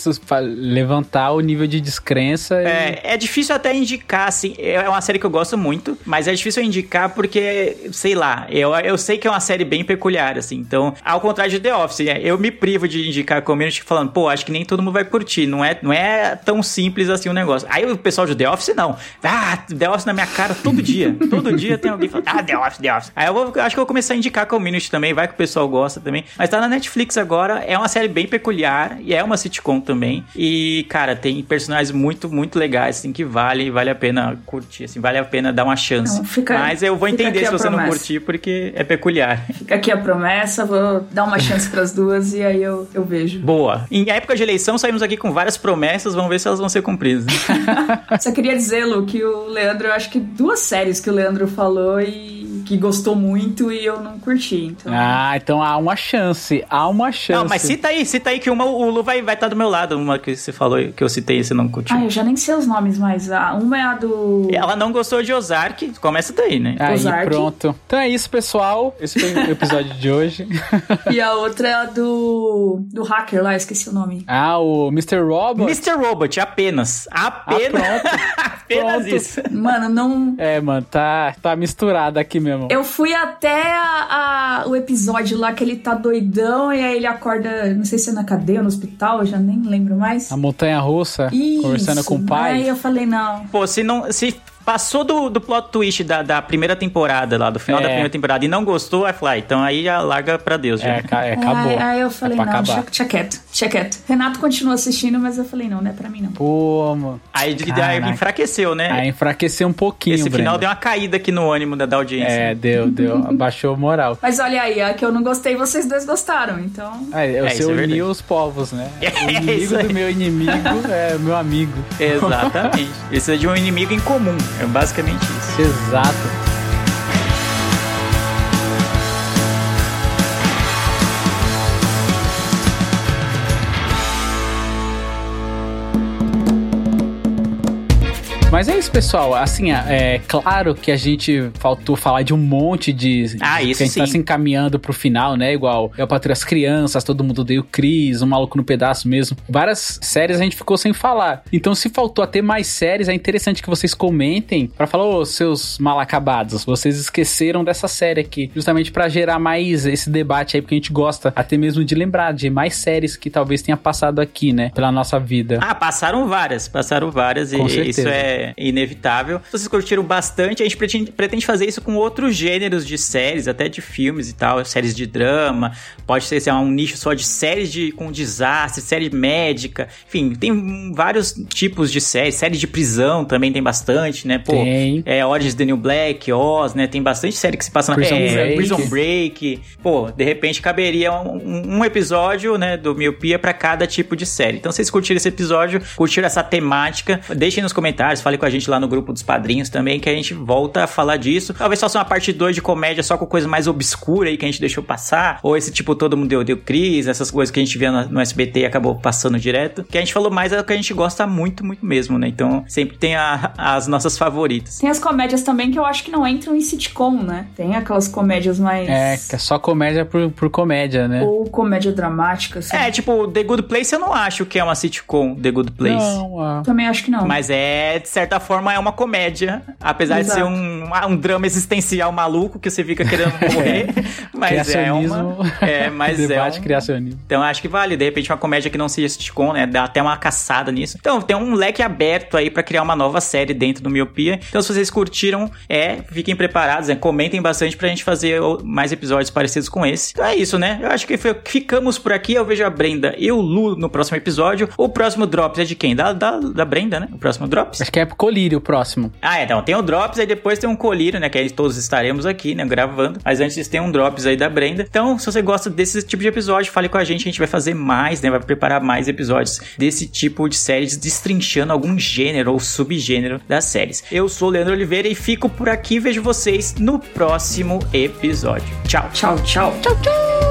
levantar o nível de descrença. e- É, é difícil até indicar, assim. É uma série que eu gosto muito, mas é difícil indicar porque, sei lá, eu, eu sei que é uma série bem peculiar, assim. Então, ao contrário de The Office, né, eu me privo de indicar community falando, pô, acho que nem todo mundo vai curtir. Não é, não é tão simples assim o negócio. Aí o pessoal de The Office, não. Ah, The Office na minha cara todo dia. Todo dia dia tem alguém falando, ah, The Office, The Office. Aí eu vou, acho que eu vou começar a indicar Community também, vai que o pessoal gosta também. Mas tá na Netflix agora, é uma série bem peculiar e é uma sitcom também. E, cara, tem personagens muito, muito legais, assim, que vale, vale a pena curtir, assim, vale a pena dar uma chance. Não, fica- Mas eu vou entender se você não promessa. curtir, porque é peculiar. Fica aqui a promessa, vou dar uma chance pras duas e aí eu, eu vejo. Boa. Em época de eleição, saímos aqui com várias promessas, vamos ver se elas vão ser cumpridas. Só queria dizer, Lu, que o Leandro, eu acho que duas séries que o Leandro falou e que gostou muito e eu não curti. Então, Ah, então há uma chance. Há uma chance. Não, mas cita aí, cita aí que uma, o Lu vai estar vai tá do meu lado, uma que você falou, que eu citei e você não curtiu. Ah, eu já nem sei os nomes, mas a, uma é a do. Ela não gostou de Ozark, começa daí, né? Aí, Ozark. pronto. Então é isso, pessoal. Esse foi o episódio de hoje. E a outra é a do. do hacker lá, esqueci o nome. Ah, o Mr. Robot. Mr. Robot, apenas. Apenas. apenas Pronto. isso. Mano, não. É, mano, tá, tá misturado aqui mesmo. Eu fui até a- a- o episódio lá que ele tá doidão e aí ele acorda, não sei se é na cadeia ou no hospital, eu já nem lembro mais. A montanha russa, Isso, conversando com o pai. Aí eu falei, não. Pô, se não. Se passou do, do plot twist da, da primeira temporada lá, do final É. da primeira temporada, e não gostou, aí falar, então aí já larga pra Deus, já. É, é, acabou. Aí, aí eu falei, é não, acabar. deixa, deixa quieto, deixa quieto. Renato continua assistindo, mas eu falei, não, não é pra mim não. Pô, mano. Aí, aí enfraqueceu, né? Aí enfraqueceu um pouquinho, Esse final Brenda. deu uma caída aqui no ânimo da, da audiência. É, deu, deu. Abaixou moral. Mas olha aí, a que eu não gostei, vocês dois gostaram, então. É, É, você isso é uniu os povos, né? É, O inimigo do meu inimigo é meu amigo. Exatamente. Isso é de um inimigo em comum. É basicamente isso. Exato. Mas é isso, pessoal. Assim, é claro que a gente faltou falar de um monte de. Ah, isso que a gente tá sim. se encaminhando pro final, né? Igual Eu Patrulho as Crianças, Todo Mundo o Cris, O Maluco no Pedaço mesmo. Várias séries a gente ficou sem falar. Então, se faltou a ter mais séries, é interessante que vocês comentem pra falar, ô, seus mal acabados, vocês esqueceram dessa série aqui. Justamente pra gerar mais esse debate aí, porque a gente gosta até mesmo de lembrar de mais séries que talvez tenha passado aqui, né? Pela nossa vida. Ah, passaram várias, passaram várias Com e certeza. isso é inevitável. Se vocês curtiram bastante, a gente pretende, pretende fazer isso com outros gêneros de séries, até de filmes e tal, séries de drama, pode ser, sei lá, um nicho só de séries de, com desastre, série médica, enfim, tem vários tipos de séries, séries de prisão também tem bastante, né? Pô, Tem. é Orange the New Black, Oz, né? Tem bastante série que se passa na Prison é, Break. Prison Break. Pô, de repente caberia um, um episódio, né, do Miopia pra cada tipo de série. Então, se vocês curtiram esse episódio, curtiram essa temática, deixem nos comentários, falem com a gente lá no grupo dos padrinhos também, que a gente volta a falar disso. Talvez faça uma parte 2 de comédia só com coisa mais obscura aí que a gente deixou passar, ou esse tipo todo mundo deu, deu Cris, essas coisas que a gente vê no, no SBT e acabou passando direto. Que a gente falou mais é o que a gente gosta muito, muito mesmo, né? Então, sempre tem a- as nossas favoritas. Tem as comédias também que eu acho que não entram em sitcom, né? Tem aquelas comédias mais. É, que é só comédia por, por comédia, né? Ou comédia dramática, assim. É, tipo, The Good Place eu não acho que é uma sitcom, The Good Place. Não, ah, Também acho que não. Mas é, de certa forma, é uma comédia. Apesar de Exato. ser um, um drama existencial maluco que você fica querendo morrer. mas é uma. É, mas é. debate Um, criacionismo. então acho que vale. De repente, uma comédia que não seja sitcom, né? Dá até uma caçada nisso. Então, tem um leque aberto aí pra criar uma nova série dentro do Miopia. Então, se vocês curtiram, é, fiquem preparados, né? Comentem bastante pra gente fazer mais episódios parecidos com esse. Então é isso, né? Eu acho que foi- ficamos por aqui. Eu vejo a Brenda e o Lu no próximo episódio. O próximo Drops é de quem? Da, da, da Brenda, né? O próximo Drops. Acho que é pro Colírio o próximo. Ah, é, então tem o Drops, aí depois tem um colírio, né? Que aí todos estaremos aqui, né? Gravando. Mas antes tem um Drops aí da Brenda. Então, se você gosta desse tipo de episódio, fale com a gente, a gente vai fazer mais, né? Vai preparar mais episódios desse tipo de séries, destrinchando algum gênero ou subgênero das séries. Eu sou o Leandro Oliveira e fico por aqui. Vejo vocês no próximo episódio. Tchau. Tchau, tchau. Tchau, tchau!